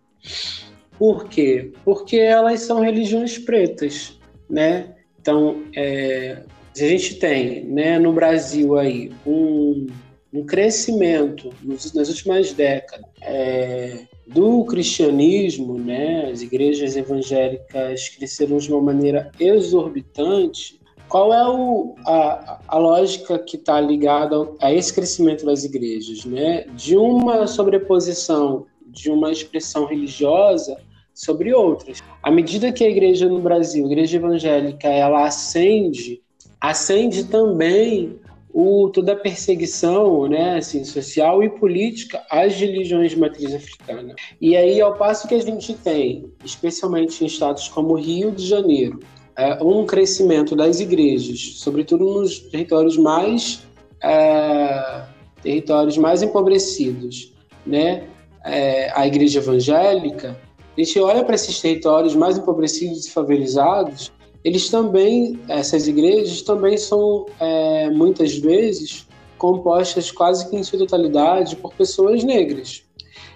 Por quê? Porque elas são religiões pretas, né? Então, é, a gente tem, né, no Brasil aí um, um crescimento nos, nas últimas décadas é, do cristianismo, né, as igrejas evangélicas cresceram de uma maneira exorbitante. Qual é o, a, a lógica que está ligada a esse crescimento das igrejas? Né? De uma sobreposição de uma expressão religiosa sobre outras. À medida que a igreja no Brasil, a igreja evangélica, ela ascende, ascende também o, toda a perseguição né, assim, social e política às religiões de matriz africana. E aí, ao passo que a gente tem, especialmente em estados como Rio de Janeiro, é, um crescimento das igrejas, sobretudo nos territórios mais é, territórios mais empobrecidos, né? É, a igreja evangélica, a gente olha para esses territórios mais empobrecidos e favelizados, eles também, essas igrejas também são é, muitas vezes compostas quase que em sua totalidade por pessoas negras.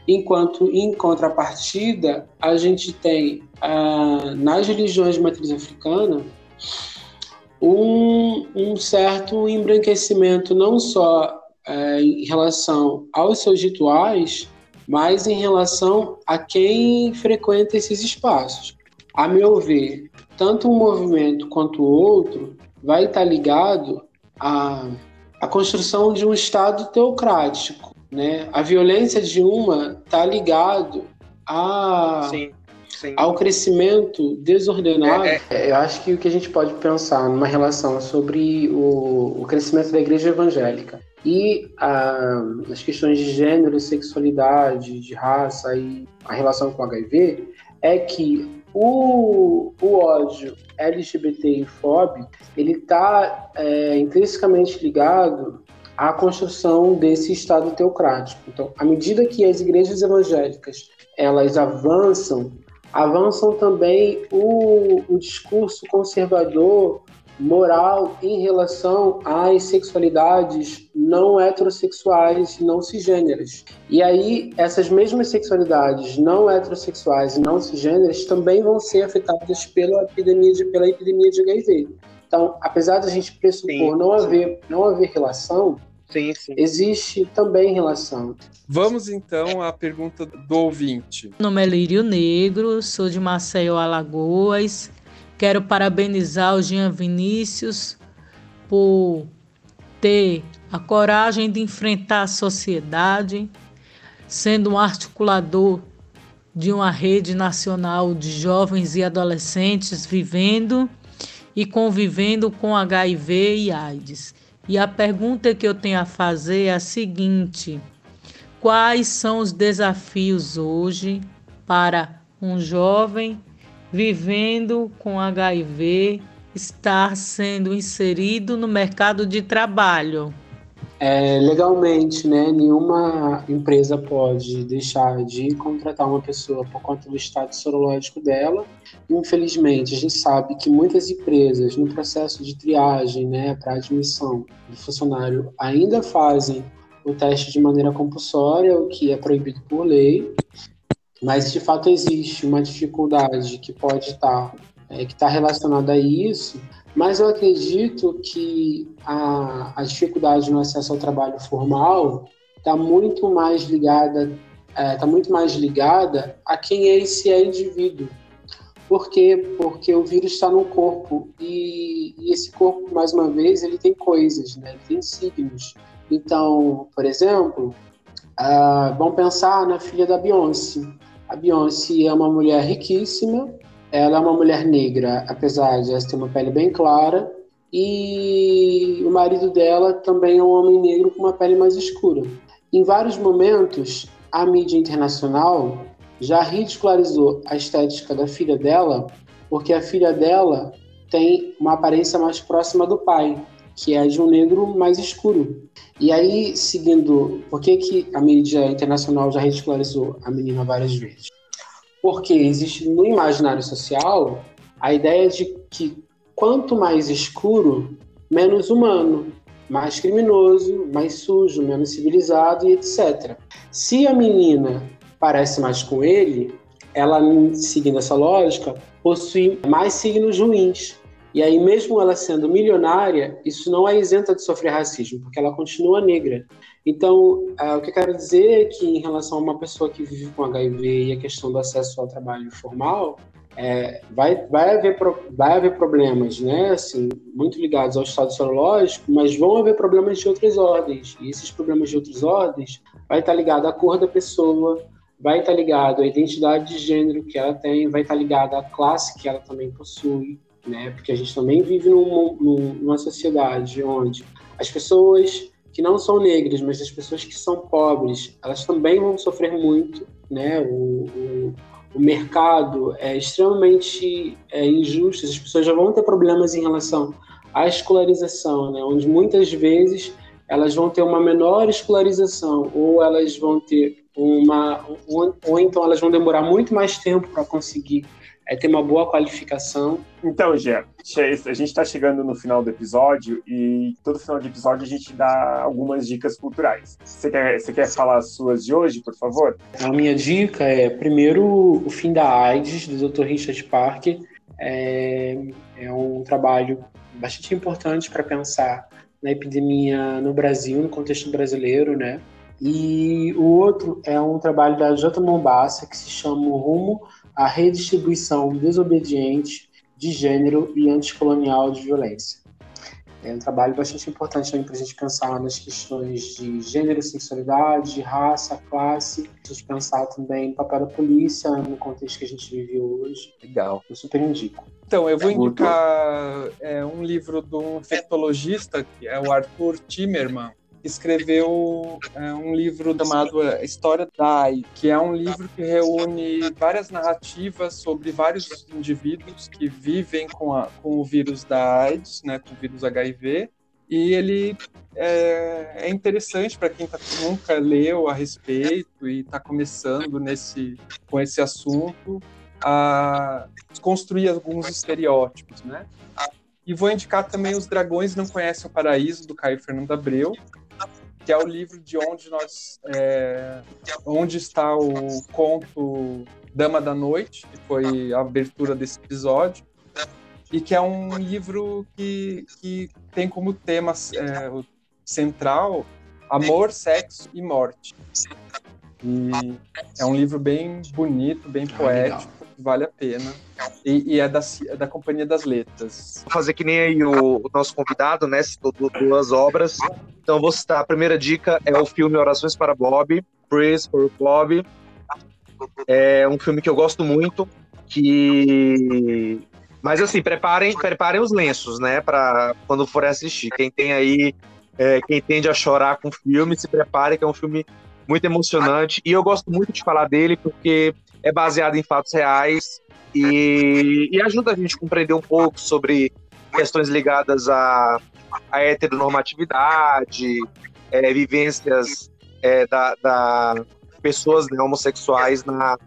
Enquanto, em contrapartida, a gente tem ah, nas religiões de matriz africana um, um certo embranquecimento não só é, em relação aos seus rituais, mas em relação a quem frequenta esses espaços. A meu ver, tanto um movimento quanto o outro vai estar ligado à, à construção de um Estado teocrático. Né? A violência de uma está ligado a, sim, sim. ao crescimento desordenado. É, é. Eu acho que o que a gente pode pensar numa relação sobre o, o crescimento da igreja evangélica e ah, as questões de gênero, sexualidade, de raça e a relação com HIV é que o, o ódio LGBT fóbico ele está é, intrinsecamente ligado à construção desse Estado teocrático. Então, à medida que as igrejas evangélicas elas avançam, avançam também o, o discurso conservador moral em relação às sexualidades não heterossexuais e não cisgêneras. E aí, essas mesmas sexualidades não heterossexuais e não cisgêneras também vão ser afetadas pela epidemia de, pela epidemia de HIV. Então, apesar de a gente pressupor sim, não, sim. Haver, não haver relação, sim, existe também relação.
Vamos então à pergunta do ouvinte.
Meu nome é Lírio Negro, sou de Maceió, Alagoas. Quero parabenizar o Jean Vinícius por ter a coragem de enfrentar a sociedade, sendo um articulador de uma rede nacional de jovens e adolescentes vivendo e convivendo com HIV e AIDS. E a pergunta que eu tenho a fazer é a seguinte: quais são os desafios hoje para um jovem vivendo com HIV estar sendo inserido no mercado de trabalho?
É, legalmente, né, nenhuma empresa pode deixar de contratar uma pessoa por conta do estado sorológico dela. Infelizmente, a gente sabe que muitas empresas, no processo de triagem, né, para admissão do funcionário, ainda fazem o teste de maneira compulsória, o que é proibido por lei. Mas de fato existe uma dificuldade que pode estar é, que está relacionada a isso, mas eu acredito que a, a dificuldade no acesso ao trabalho formal está muito mais ligada está é, tá muito mais ligada a quem é esse é indivíduo. Por quê? Porque o vírus está no corpo e, e, esse corpo, mais uma vez, ele tem coisas, né? ele tem signos. Então, por exemplo, uh, vamos pensar na filha da Beyoncé. A Beyoncé é uma mulher riquíssima, ela é uma mulher negra, apesar de ela ter uma pele bem clara, e o marido dela também é um homem negro com uma pele mais escura. Em vários momentos, a mídia internacional já ridicularizou a estética da filha dela, porque a filha dela tem uma aparência mais próxima do pai, que é de um negro mais escuro. E aí, seguindo, por que, que a mídia internacional já ridicularizou a menina várias vezes? Porque existe no imaginário social a ideia de que quanto mais escuro, menos humano, mais criminoso, mais sujo, menos civilizado e etc. Se a menina parece mais com ele, ela, seguindo essa lógica, possui mais signos ruins, e aí, mesmo ela sendo milionária, isso não é isenta de sofrer racismo, porque ela continua negra. Então, uh, o que eu quero dizer é que, em relação a uma pessoa que vive com HIV e a questão do acesso ao trabalho formal, é, vai, vai, haver, vai haver problemas, né, assim, muito ligados ao estado sorológico, mas vão haver problemas de outras ordens. E esses problemas de outras ordens vai estar ligado à cor da pessoa, vai estar ligado à identidade de gênero que ela tem, vai estar ligado à classe que ela também possui né? Porque a gente também vive num, numa sociedade onde as pessoas que não são negras, mas as pessoas que são pobres, elas também vão sofrer muito, né? O, o, o mercado é extremamente é, injusto, as pessoas já vão ter problemas em relação à escolarização, né? onde muitas vezes elas vão ter uma menor escolarização ou elas vão ter uma ou, ou então elas vão demorar muito mais tempo para conseguir é ter uma boa qualificação.
Então, Gé, a gente está chegando no final do episódio e todo final de episódio a gente dá algumas dicas culturais. Você quer, você quer falar as suas de hoje, por favor?
A minha dica é, primeiro, O Fim da AIDS, do Dr. Richard Parker. É, é um trabalho bastante importante para pensar na epidemia no Brasil, no contexto brasileiro, né? E o outro é um trabalho da J. Mombassa, que se chama Rumo a redistribuição desobediente de gênero e anticolonial de violência. É um trabalho bastante importante também para a gente pensar nas questões de gênero, sexualidade, raça, classe. A gente pensar também no papel da polícia no contexto que a gente vive hoje.
Legal.
Eu super indico.
Então, eu vou indicar é, um livro de um infectologista, que é o Arthur Timmerman, escreveu é, um livro chamado História da AIDS, que é um livro que reúne várias narrativas sobre vários indivíduos que vivem com, a, com o vírus da AIDS, né, com o vírus HIV, e ele é, é interessante para quem tá, nunca leu a respeito e está começando nesse, com esse assunto a construir alguns estereótipos, né? E vou indicar também Os Dragões Não Conhecem o Paraíso, do Caio Fernando Abreu, que é o livro de onde nós é, onde está o conto Dama da Noite, que foi a abertura desse episódio, e que é um livro que, que tem como tema é, central amor, sexo e morte. E é um livro bem bonito, bem ah, poético, vale a pena. E, e é, da, é da Companhia das Letras.
Fazer que nem aí o, o nosso convidado, né? Citou duas obras. Então vou citar. A primeira dica é o filme Orações para Bob, Praise for Bob. É um filme que eu gosto muito, que mas assim, preparem, preparem os lenços, né, para quando forem assistir. Quem tem aí, é, quem tende a chorar com o filme, se prepare, que é um filme muito emocionante. E eu gosto muito de falar dele porque é baseado em fatos reais e, e ajuda a gente a compreender um pouco sobre questões ligadas à, à heteronormatividade, é, vivências é, da, da, pessoas né, homossexuais na,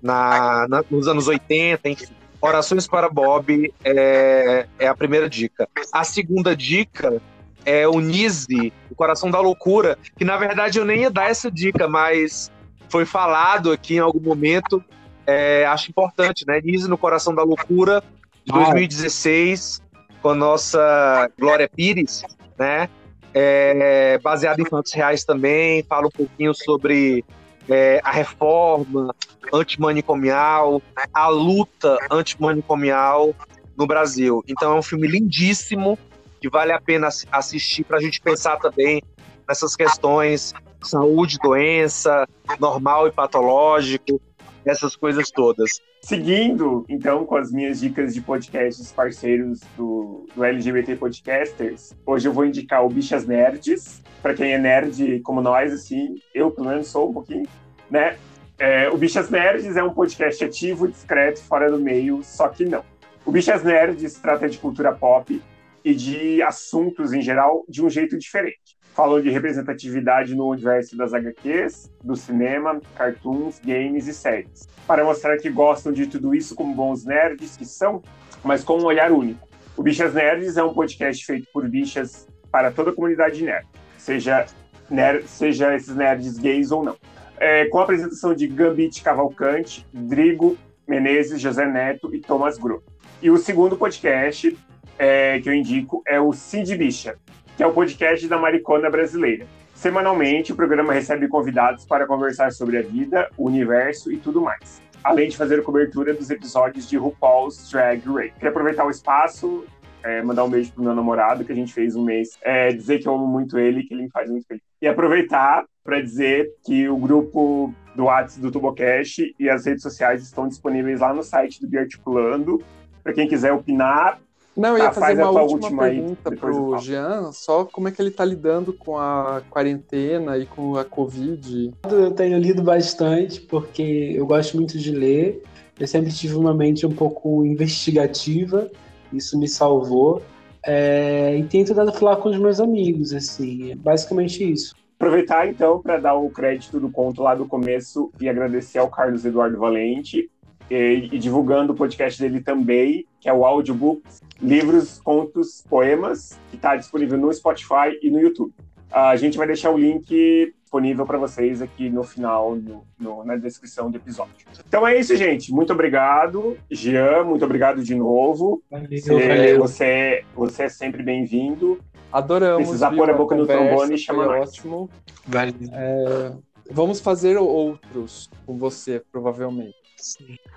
na, na, nos anos 80, enfim. Orações para Bob é, é a primeira dica. A segunda dica é o Nise, o Coração da Loucura, que na verdade eu nem ia dar essa dica, mas foi falado aqui em algum momento, é, acho importante, né? Nise no Coração da Loucura, de 2016, com a nossa Glória Pires, né? É, baseado em fatos reais também, fala um pouquinho sobre é, a reforma antimanicomial, a luta antimanicomial no Brasil. Então é um filme lindíssimo, que vale a pena assistir para a gente pensar também nessas questões saúde, doença, normal e patológico, essas coisas todas.
Seguindo, então, com as minhas dicas de podcasts parceiros do, do LGBT Podcasters, hoje eu vou indicar o Bichas Nerds, para quem é nerd como nós, assim, eu pelo menos sou um pouquinho, né? É, o Bichas Nerds é um podcast ativo, discreto, fora do meio, só que não. O Bichas Nerds trata de cultura pop e de assuntos em geral de um jeito diferente falou de representatividade no universo das HQs, do cinema, cartoons, games e séries, para mostrar que gostam de tudo isso como bons nerds que são, mas com um olhar único. O Bichas Nerds é um podcast feito por bichas para toda a comunidade nerd, seja, nerd, seja esses nerds gays ou não. É, com a apresentação de Gambit Cavalcante, Drigo Menezes, José Neto e Thomas Gro. E o segundo podcast é, que eu indico é o Cid Bicha, que é o podcast da Maricona Brasileira. Semanalmente, o programa recebe convidados para conversar sobre a vida, o universo e tudo mais, além de fazer cobertura dos episódios de RuPaul's Drag Race. Queria aproveitar o espaço, é, mandar um beijo pro meu namorado, que a gente fez um mês, é, dizer que eu amo muito ele, que ele me faz muito feliz. E aproveitar para dizer que o grupo do WhatsApp do Tubocast e as redes sociais estão disponíveis lá no site do Biarticulando, para quem quiser opinar
Não, eu ia
Tá,
fazer uma última,
última aí,
pergunta
eu
pro. Jean, só como é que ele tá lidando com a quarentena e com a Covid.
Eu tenho lido bastante porque eu gosto muito de ler. Eu sempre tive uma mente um pouco investigativa, isso me salvou. É, e tenho tentado falar com os meus amigos, assim, é basicamente isso.
Aproveitar então para dar o crédito do conto lá do começo e agradecer ao Carlos Eduardo Valente e, e divulgando o podcast dele também, que é o Audiobook Livros, Contos, Poemas, que está disponível no Spotify e no YouTube. A gente vai deixar o link disponível para vocês aqui no final, no- no- na descrição do episódio. Então é isso, gente. Muito obrigado. Jean, muito obrigado de novo.
Valeu,
Você,
valeu.
você, você é sempre bem-vindo.
Adoramos.
Precisar pôr a boca no trombone, chama
foi
nós.
ótimo.
valeu.
É, vamos fazer outros com você, provavelmente.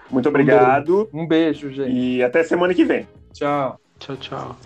Muito obrigado
Um beijo, gente.
e até semana que vem.
Tchau.
Tchau, tchau.